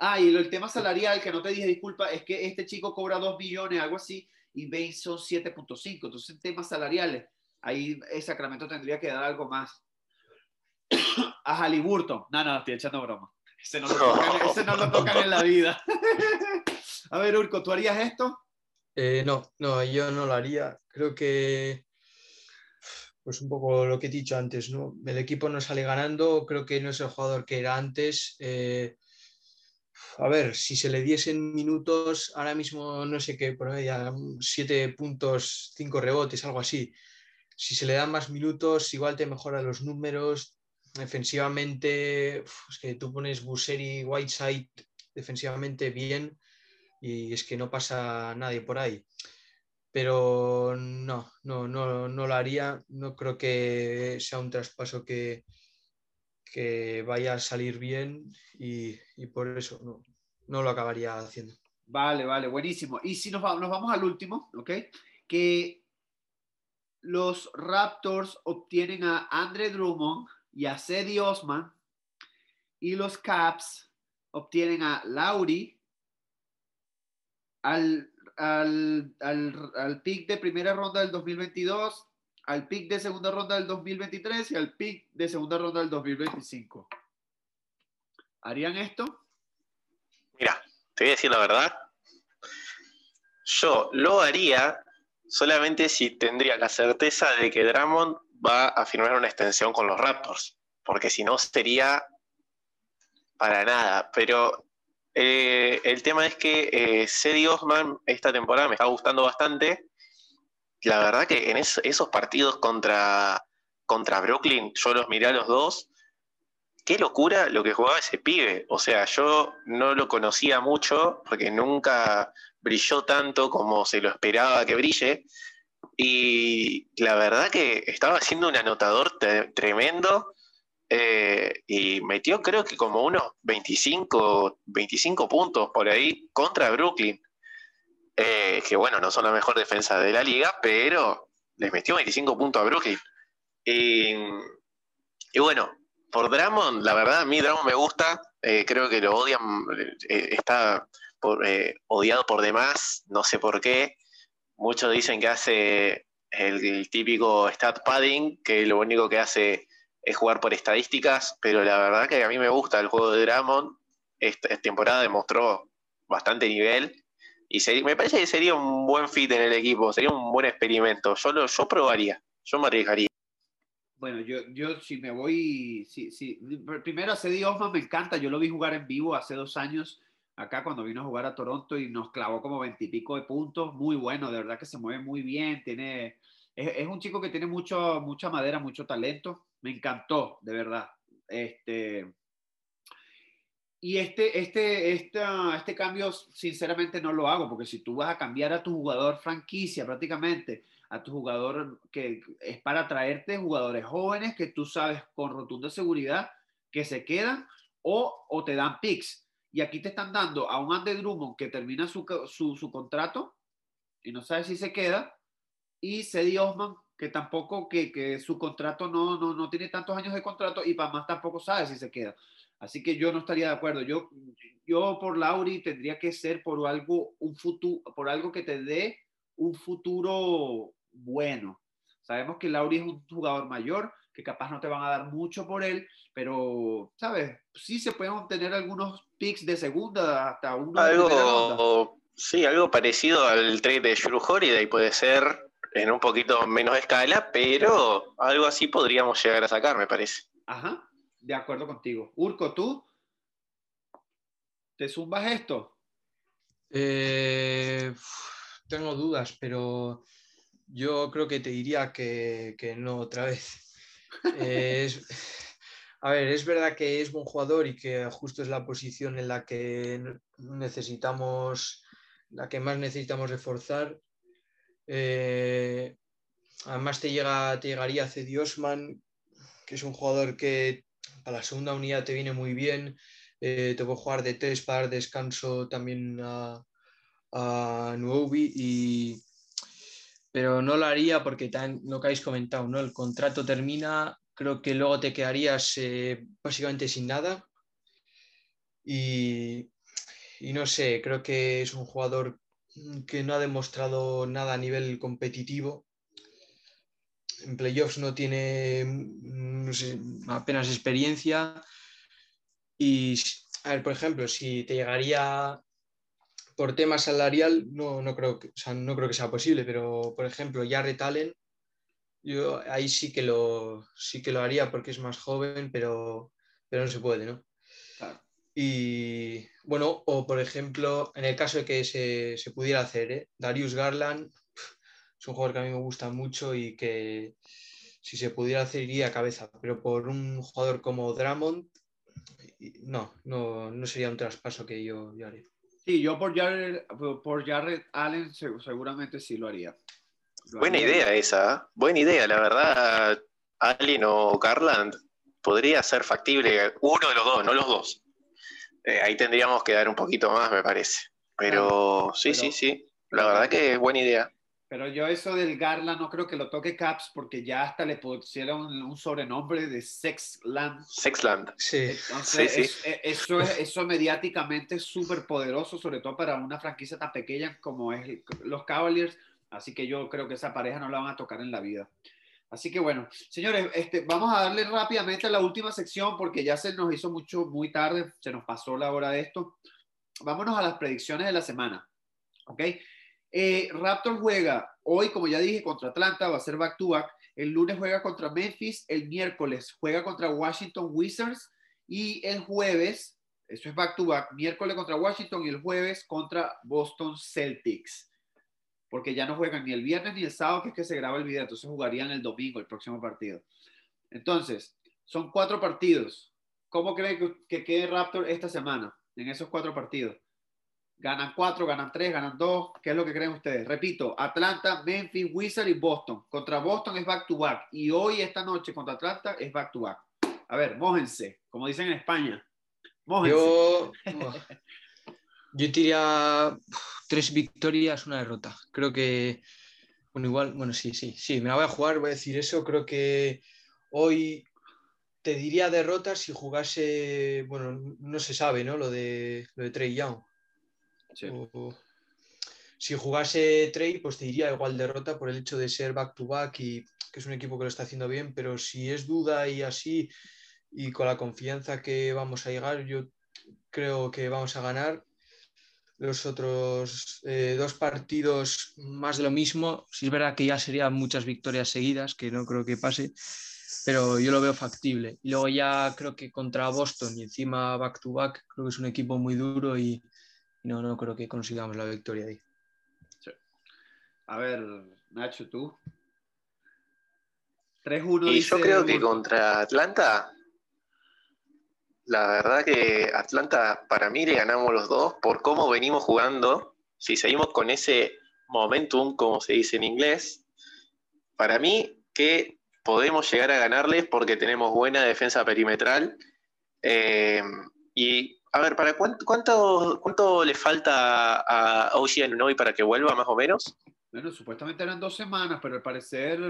Ah, y el tema salarial, que no te dije, disculpa, es que este chico cobra 2 billones, algo así, y Bane son 7.5. Entonces, temas salariales, ahí el Sacramento tendría que dar algo más. A Halliburton. No, no, estoy echando broma. Ese no lo tocan, ese no lo tocan en la vida. A ver, Urco, ¿tú harías esto? Eh, no, no, yo no lo haría. Creo que, pues un poco lo que he dicho antes, ¿no? El equipo no sale ganando, creo que no es el jugador que era antes. Eh, a ver, si se le diesen minutos, ahora mismo no sé qué, por ahí, siete puntos, cinco rebotes, algo así. Si se le dan más minutos, igual te mejora los números. Defensivamente, es que tú pones Buseri, Whiteside defensivamente bien y es que no pasa nadie por ahí. Pero no, no, no, no lo haría. No creo que sea un traspaso que, que vaya a salir bien y, por eso no, no, lo acabaría haciendo. Vale, vale, buenísimo. Y si nos, nos vamos al último, ¿ok? Que los Raptors obtienen a Andre Drummond y a Cedi Osman y los Caps obtienen a Lauri al, al, al, al pick de primera ronda del 2022 al pick de segunda ronda del 2023 y al pick de segunda ronda del 2025. ¿Harían esto? Mira, te voy a decir la verdad. Yo lo haría solamente si tendría la certeza de que Drummond va a firmar una extensión con los Raptors, porque si no sería para nada. Pero eh, el tema es que eh, Osman esta temporada me está gustando bastante la verdad que en esos partidos contra, contra Brooklyn, yo los miré a los dos, qué locura lo que jugaba ese pibe. O sea, yo no lo conocía mucho porque nunca brilló tanto como se lo esperaba que brille. Y la verdad que estaba haciendo un anotador tremendo eh, y metió creo que como unos 25, 25 puntos por ahí contra Brooklyn. Eh, que bueno, no son la mejor defensa de la liga, pero les metió 25 puntos a Brooklyn. Y, bueno, por Drummond, la verdad, a mí Drummond me gusta, eh, creo que lo odian, eh, odiado por demás, no sé por qué. Muchos dicen que hace el, típico stat padding, que lo único que hace es jugar por estadísticas, pero la verdad que a mí me gusta el juego de Drummond. esta temporada demostró bastante nivel y me parece que sería un buen fit en el equipo, sería un buen experimento. Yo, lo, yo probaría, yo me arriesgaría. Bueno, yo, yo si me voy, sí, sí. primero a Cedi Osman me encanta, yo lo vi jugar en vivo hace dos años acá cuando vino a jugar a Toronto y nos clavó como veintipico de puntos, muy bueno, de verdad que se mueve muy bien, tiene, es, un chico que tiene mucho, mucha madera, mucho talento, me encantó, de verdad. Este, y este, este, este cambio, sinceramente, no lo hago, porque si tú vas a cambiar a tu jugador franquicia prácticamente, a tu jugador que es para traerte jugadores jóvenes que tú sabes con rotunda seguridad que se quedan o, o te dan picks. Y aquí te están dando a un Andy Drummond que termina su, su, su contrato y no sabe si se queda, y Cedi Osman que tampoco, que, que su contrato no, no, no, tiene tantos años de contrato y para más tampoco sabe si se queda. Así que yo no estaría de acuerdo. Yo, yo por Lauri tendría que ser por algo, un futuro, por algo que te dé un futuro bueno. Sabemos que Lauri es un jugador mayor, que capaz no te van a dar mucho por él, pero, ¿sabes? Sí se pueden obtener algunos picks de segunda hasta un algo, Sí, algo parecido al trade de Shuru Holiday puede ser en un poquito menos escala, pero algo así podríamos llegar a sacar, me parece. Ajá de acuerdo contigo. Urco, ¿tú te zumbas esto? Eh, tengo dudas, pero yo creo que te diría que, no otra vez. a ver, es verdad que es buen jugador y que justo es la posición en la que necesitamos, la que más necesitamos reforzar. Eh, además te, llega, te llegaría Cedi Osman, que es un jugador que a la segunda unidad te viene muy bien. Eh, te puedo jugar de tres para descanso también a, a y pero no lo haría porque tan, lo que habéis comentado, ¿no? El contrato termina, creo que luego te quedarías eh, básicamente sin nada. Y y no sé, creo que es un jugador que no ha demostrado nada a nivel competitivo. En playoffs no tiene sé, apenas experiencia. Y, a ver, por ejemplo, si te llegaría por tema salarial, no, no, creo, que, o sea, no creo que sea posible, pero por ejemplo, Jarrett Allen, yo ahí sí que lo, sí que lo haría porque es más joven, pero, pero no se puede, ¿no? Y bueno, o por ejemplo, en el caso de que se, se pudiera hacer, ¿eh? Darius Garland es un jugador que a mí me gusta mucho y que si se pudiera hacer iría a cabeza, pero por un jugador como Drummond, no, no, no sería un traspaso que yo, yo haría. Sí, yo por Jared, por Jared Allen seguramente sí lo haría. Buena idea esa, ¿eh? buena idea, la verdad, Allen o Garland podría ser factible uno de los dos, no los dos. Eh, ahí tendríamos que dar un poquito más, me parece. Pero sí, sí, sí. La verdad que es buena idea. Pero yo eso del Garla no creo que lo toque Caps porque ya hasta le pusieron un, sobrenombre de Sexland. Sexland. Sí. Entonces, sí, sí. E, eso, es, eso mediáticamente es súper poderoso, sobre todo para una franquicia tan pequeña como es los Cavaliers. Así que yo creo que esa pareja no la van a tocar en la vida. Así que bueno, señores, este, vamos a darle rápidamente a la última sección porque ya se nos hizo mucho, muy tarde, se nos pasó la hora de esto. Vámonos a las predicciones de la semana. ¿Ok? Eh, Raptor juega hoy, como ya dije, contra Atlanta, va a ser back to back. El lunes juega contra Memphis, el miércoles juega contra Washington Wizards y el jueves, eso es back to back, miércoles contra Washington y el jueves contra Boston Celtics porque ya no juegan ni el viernes ni el sábado, que es que se graba el video, entonces jugarían el domingo, el próximo partido. Entonces, son cuatro partidos. ¿Cómo creen que, quede Raptor esta semana en esos cuatro partidos? Ganan cuatro, ganan tres, ganan dos. ¿Qué es lo que creen ustedes? Repito, Atlanta, Memphis, Wizard y Boston. Contra Boston es back to back. Y hoy, esta noche, contra Atlanta es back to back. A ver, mójense, como dicen en España. Mójense. Yo, yo diría tres victorias, una derrota. Creo que, bueno, igual, bueno, sí, sí, sí, me la voy a jugar, voy a decir eso. Creo que hoy te diría derrota si jugase, bueno, no se sabe, ¿no? Lo de, lo de Trey Young. Si jugase Trey, pues te diría igual derrota por el hecho de ser back to back y que es un equipo que lo está haciendo bien, pero si es duda y así y con la confianza que vamos a llegar, yo creo que vamos a ganar los otros eh, dos partidos más de lo mismo. Sí es verdad que ya serían muchas victorias seguidas, que no creo que pase, pero yo lo veo factible. Y luego ya creo que contra Boston y encima back to back, creo que es un equipo muy duro y no, no creo que consigamos la victoria ahí. A ver, Nacho, tú. 3-1. Y yo creo que contra Atlanta la verdad que Atlanta, para mí le ganamos los dos por cómo venimos jugando. Si seguimos con ese momentum, como se dice en inglés, para mí que podemos llegar a ganarles porque tenemos buena defensa perimetral. Eh, y a ver, ¿para cuánto, cuánto, le falta a Ocean hoy para que vuelva más o menos? Bueno, supuestamente eran dos semanas, pero al parecer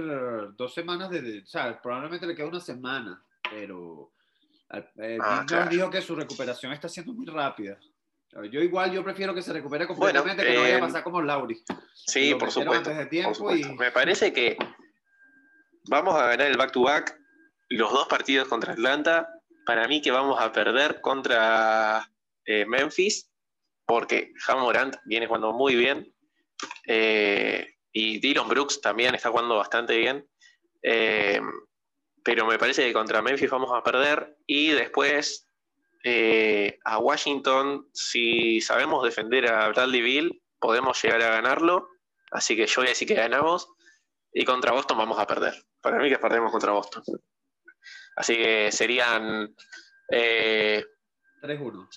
dos semanas de, o sea, probablemente le queda una semana, pero eh, ah, dijo que su recuperación está siendo muy rápida. Yo igual, yo prefiero que se recupere completamente que no vaya a eh, pasar como Lauri. Sí, por supuesto, Me parece que vamos a ganar el back-to-back los dos partidos contra Atlanta. Para mí que vamos a perder contra eh, Memphis, porque Morant viene jugando muy bien. y Dylan Brooks también está jugando bastante bien pero me parece que contra Memphis vamos a perder y después eh, a Washington, si sabemos defender a Bradley Bill, podemos llegar a ganarlo, así que yo voy a decir que ganamos y contra Boston vamos a perder. Para mí que perdemos contra Boston. Así que serían eh,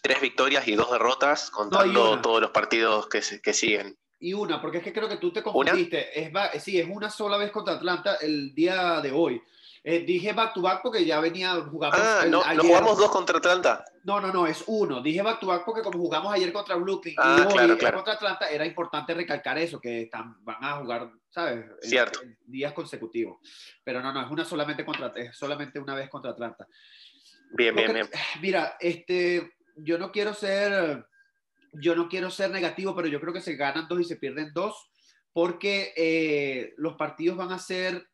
tres victorias y dos derrotas, contando todos los partidos que, que siguen. Y una, porque es que creo que tú te confundiste. Es, sí, es una sola vez contra Atlanta el día de hoy. Eh, dije back to back porque ya venía jugando. Ah, no, no jugamos dos contra Atlanta. No, no, no, es uno. Dije back to back porque como jugamos ayer contra Brooklyn ah, y hoy contra Atlanta, era importante recalcar eso, que están, van a jugar, ¿sabes? Cierto. días consecutivos. Pero no, no, es una solamente contra, es solamente una vez contra Atlanta. Bien, bien, bien. Mira, este, yo no quiero ser yo no quiero ser negativo, pero yo creo que se ganan dos y se pierden dos, porque eh, los partidos van a ser,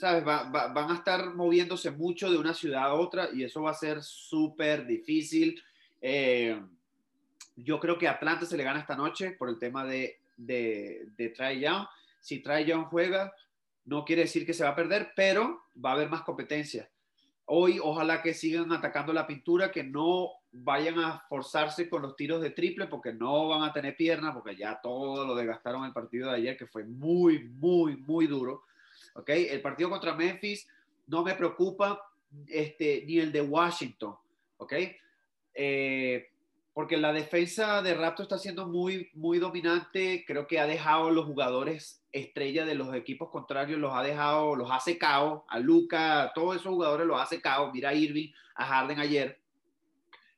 ¿sabes? van a estar moviéndose mucho de una ciudad a otra y eso va a ser súper difícil. Eh, yo creo que Atlanta se le gana esta noche por el tema de, de, de Trae Young. Si Trae Young juega, no quiere decir que se va a perder, pero va a haber más competencia. Hoy, ojalá que sigan atacando la pintura, que no vayan a forzarse con los tiros de triple, porque no van a tener piernas, porque ya todo lo desgastaron el partido de ayer, que fue muy, muy, muy duro. ¿Ok? El partido contra Memphis no me preocupa, este, ni el de Washington. ¿Ok? Eh, porque la defensa de Raptor está siendo muy, muy dominante. Creo que ha dejado a los jugadores estrella de los equipos contrarios, los ha dejado, los ha secado. A Luca, a todos esos jugadores los ha secado. Mira a Irving, a Harden ayer.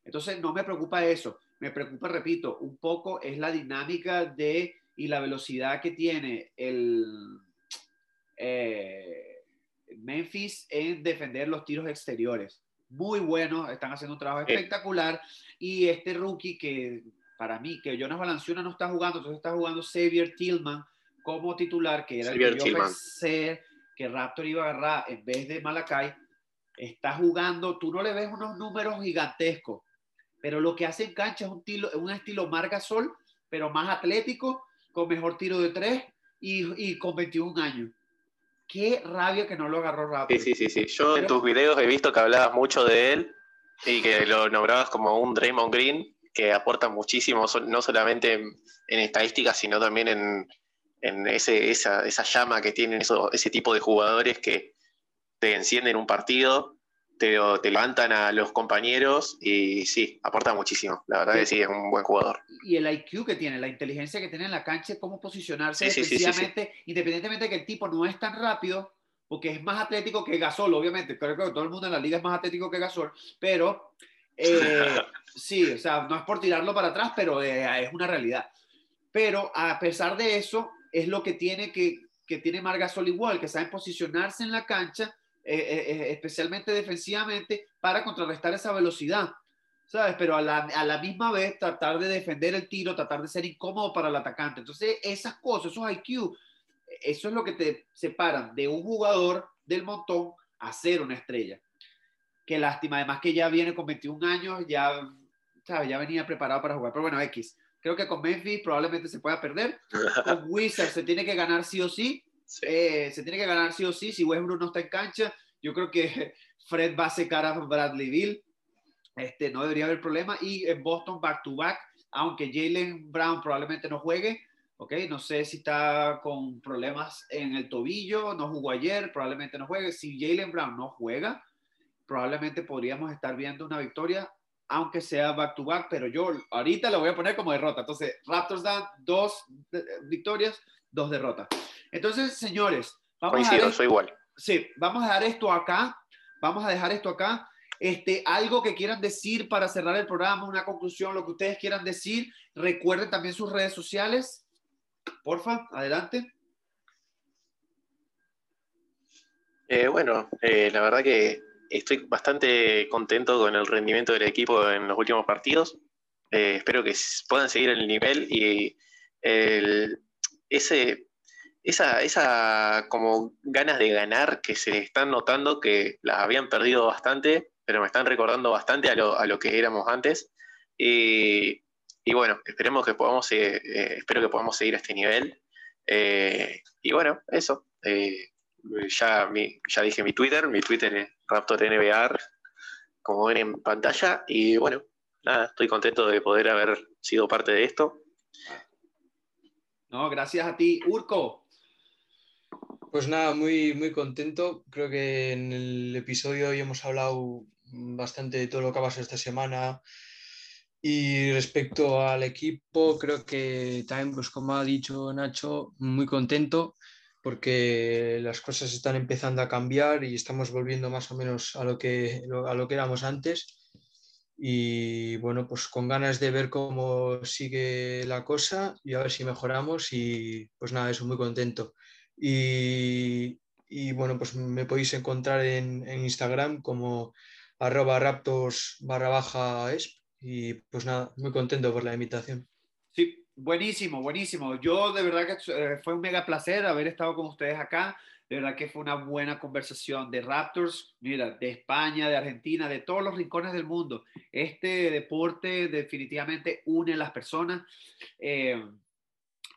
Entonces, no me preocupa eso. Me preocupa, repito, un poco es la dinámica de y la velocidad que tiene el eh, Memphis en defender los tiros exteriores muy buenos, están haciendo un trabajo espectacular. Y este rookie que para mí, que Jonas Valanciuna no está jugando, entonces está jugando Xavier Tillman como titular, que era el que yo pensé que Raptor iba a agarrar en vez de Malakai. Está jugando, tú no le ves unos números gigantescos, pero lo que hace en cancha es un estilo, un estilo Margasol, pero más atlético, con mejor tiro de tres y, y con 21 años. Qué rabia que no lo agarró rápido. Sí, sí, sí, sí. Yo en tus videos he visto que hablabas mucho de él y que lo nombrabas como un Draymond Green que aporta muchísimo, no solamente en, estadísticas, sino también en, ese, esa, esa, llama que tienen ese tipo de jugadores que te encienden un partido te, levantan a los compañeros y sí, aporta muchísimo. La verdad que sí, es un buen jugador. Y el IQ que tiene, la inteligencia que tiene en la cancha, cómo posicionarse defensivamente, independientemente de que el tipo no es tan rápido, porque es más atlético que Gasol, obviamente. Creo que todo el mundo en la liga es más atlético que Gasol, pero eh, sí, o sea, no es por tirarlo para atrás, pero eh, es una realidad. Pero a pesar de eso, es lo que tiene que, que tiene Margasol igual, que sabe posicionarse en la cancha eh, eh, eh, especialmente defensivamente, para contrarrestar esa velocidad, ¿sabes? Pero a la, a la, misma vez tratar de defender el tiro, tratar de ser incómodo para el atacante. Entonces, esas cosas, esos IQ, eso es lo que te separan de un jugador del montón a ser una estrella. Qué lástima, además que ya viene con 21 años, ya, ¿sabes? Ya venía preparado para jugar. Pero bueno, X. Creo que con Memphis probablemente se pueda perder. Con Wizards se tiene que ganar sí o sí. Eh, se tiene que ganar sí o sí. Si Westbrook no está en cancha, yo creo que Fred va a secar a Bradley Bill. Este, no debería haber problema. Y en Boston, back to back, aunque Jalen Brown probablemente no juegue, ¿ok? No sé si está con problemas en el tobillo, no jugó ayer, probablemente no juegue. Si Jalen Brown no juega, probablemente podríamos estar viendo una victoria, aunque sea back to back, pero yo ahorita lo voy a poner como derrota. Entonces, Raptors dan dos victorias, dos derrotas. Entonces, señores, vamos a ver, soy igual. Sí, vamos a dejar esto acá. Vamos a dejar esto acá. Este, algo que quieran decir para cerrar el programa, una conclusión, lo que ustedes quieran decir. Recuerden también sus redes sociales. Porfa, adelante. Eh, bueno, eh, la verdad que estoy bastante contento con el rendimiento del equipo en los últimos partidos. Eh, espero que puedan seguir el nivel y el, ese esa, esa como ganas de ganar que se están notando que las habían perdido bastante, pero me están recordando bastante a lo, a lo que éramos antes. Y, y bueno, esperemos que podamos, eh, eh, espero que podamos seguir a este nivel. Eh, y bueno, eso. ya, ya dije mi Twitter, mi Twitter es RaptorNBR, como ven en pantalla. Y bueno, nada, estoy contento de poder haber sido parte de esto. No, gracias a ti, Urco. Pues nada, muy, muy contento. Creo que en el episodio hoy hemos hablado bastante de todo lo que ha pasado esta semana. Y respecto al equipo, creo que también, pues como ha dicho Nacho, muy contento porque las cosas están empezando a cambiar y estamos volviendo más o menos a lo que, a lo que éramos antes. Y bueno, pues con ganas de ver cómo sigue la cosa y a ver si mejoramos. Y pues nada, eso muy contento. Y, bueno, pues me podéis encontrar en, Instagram como arroba raptos barra baja Y pues nada, muy contento por la invitación. Sí, buenísimo, buenísimo. Yo de verdad que eh, fue un mega placer haber estado con ustedes acá. De verdad que fue una buena conversación de Raptors, mira, de España, de Argentina, de todos los rincones del mundo. Este deporte definitivamente une a las personas. Eh,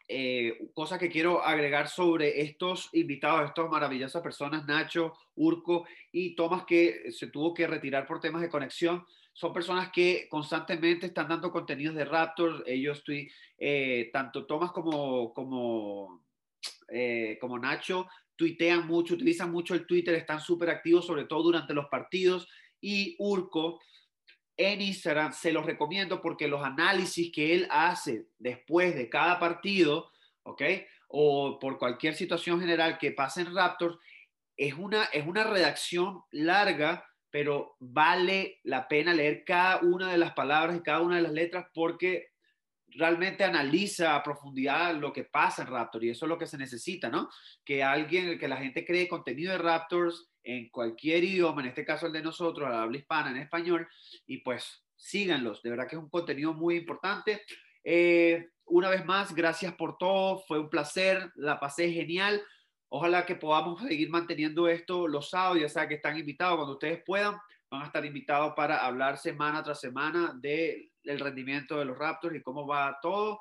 eh, cosa que quiero agregar sobre estos invitados, estas maravillosas personas, Nacho, Urco y Tomás, que se tuvo que retirar por temas de conexión. Son personas que constantemente están dando contenidos de Raptors. Ellos estoy, eh, tanto Tomás como, como, como Nacho, tuitean mucho, utilizan mucho el Twitter, están súper activos, sobre todo durante los partidos. Y Urco en Instagram se los recomiendo porque los análisis que él hace después de cada partido, ¿ok? O por cualquier situación general que pase en Raptors, es una, es una redacción larga, pero vale la pena leer cada una de las palabras y cada una de las letras porque realmente analiza a profundidad lo que pasa en Raptors y eso es lo que se necesita, ¿no? Que alguien, que la gente cree contenido de Raptors en cualquier idioma, en este caso el de nosotros, la habla hispana, en español, y pues síganlos, de verdad que es un contenido muy importante. Eh, una vez más, gracias por todo, fue un placer, la pasé genial. Ojalá que podamos seguir manteniendo esto los sábados, ya sea que están invitados cuando ustedes puedan, van a estar invitados para hablar semana tras semana de el rendimiento de los Raptors y cómo va todo.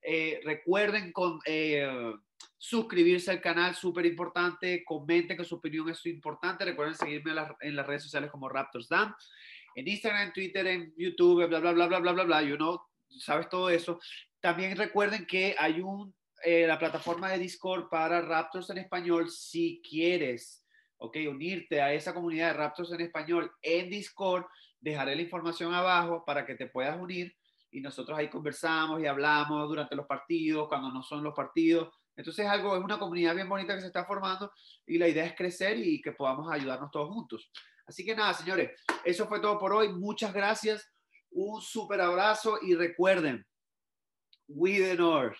Eh, recuerden con, eh, suscribirse al canal, súper importante. Comenten que su opinión es importante. Recuerden seguirme en, las redes sociales como Raptors Dan. En Instagram, en Twitter, en YouTube, bla, bla, bla, bla, bla, bla, bla. You know, sabes todo eso. También recuerden que hay un, eh, la plataforma de Discord para Raptors en español. Si quieres, ok, unirte a esa comunidad de Raptors en español en Discord, dejaré la información abajo para que te puedas unir y nosotros ahí conversamos y hablamos durante los partidos, cuando no son los partidos. Entonces algo, es una comunidad bien bonita que se está formando y la idea es crecer y que podamos ayudarnos todos juntos. Así que nada, señores, eso fue todo por hoy. Muchas gracias, un súper abrazo y recuerden, we the North.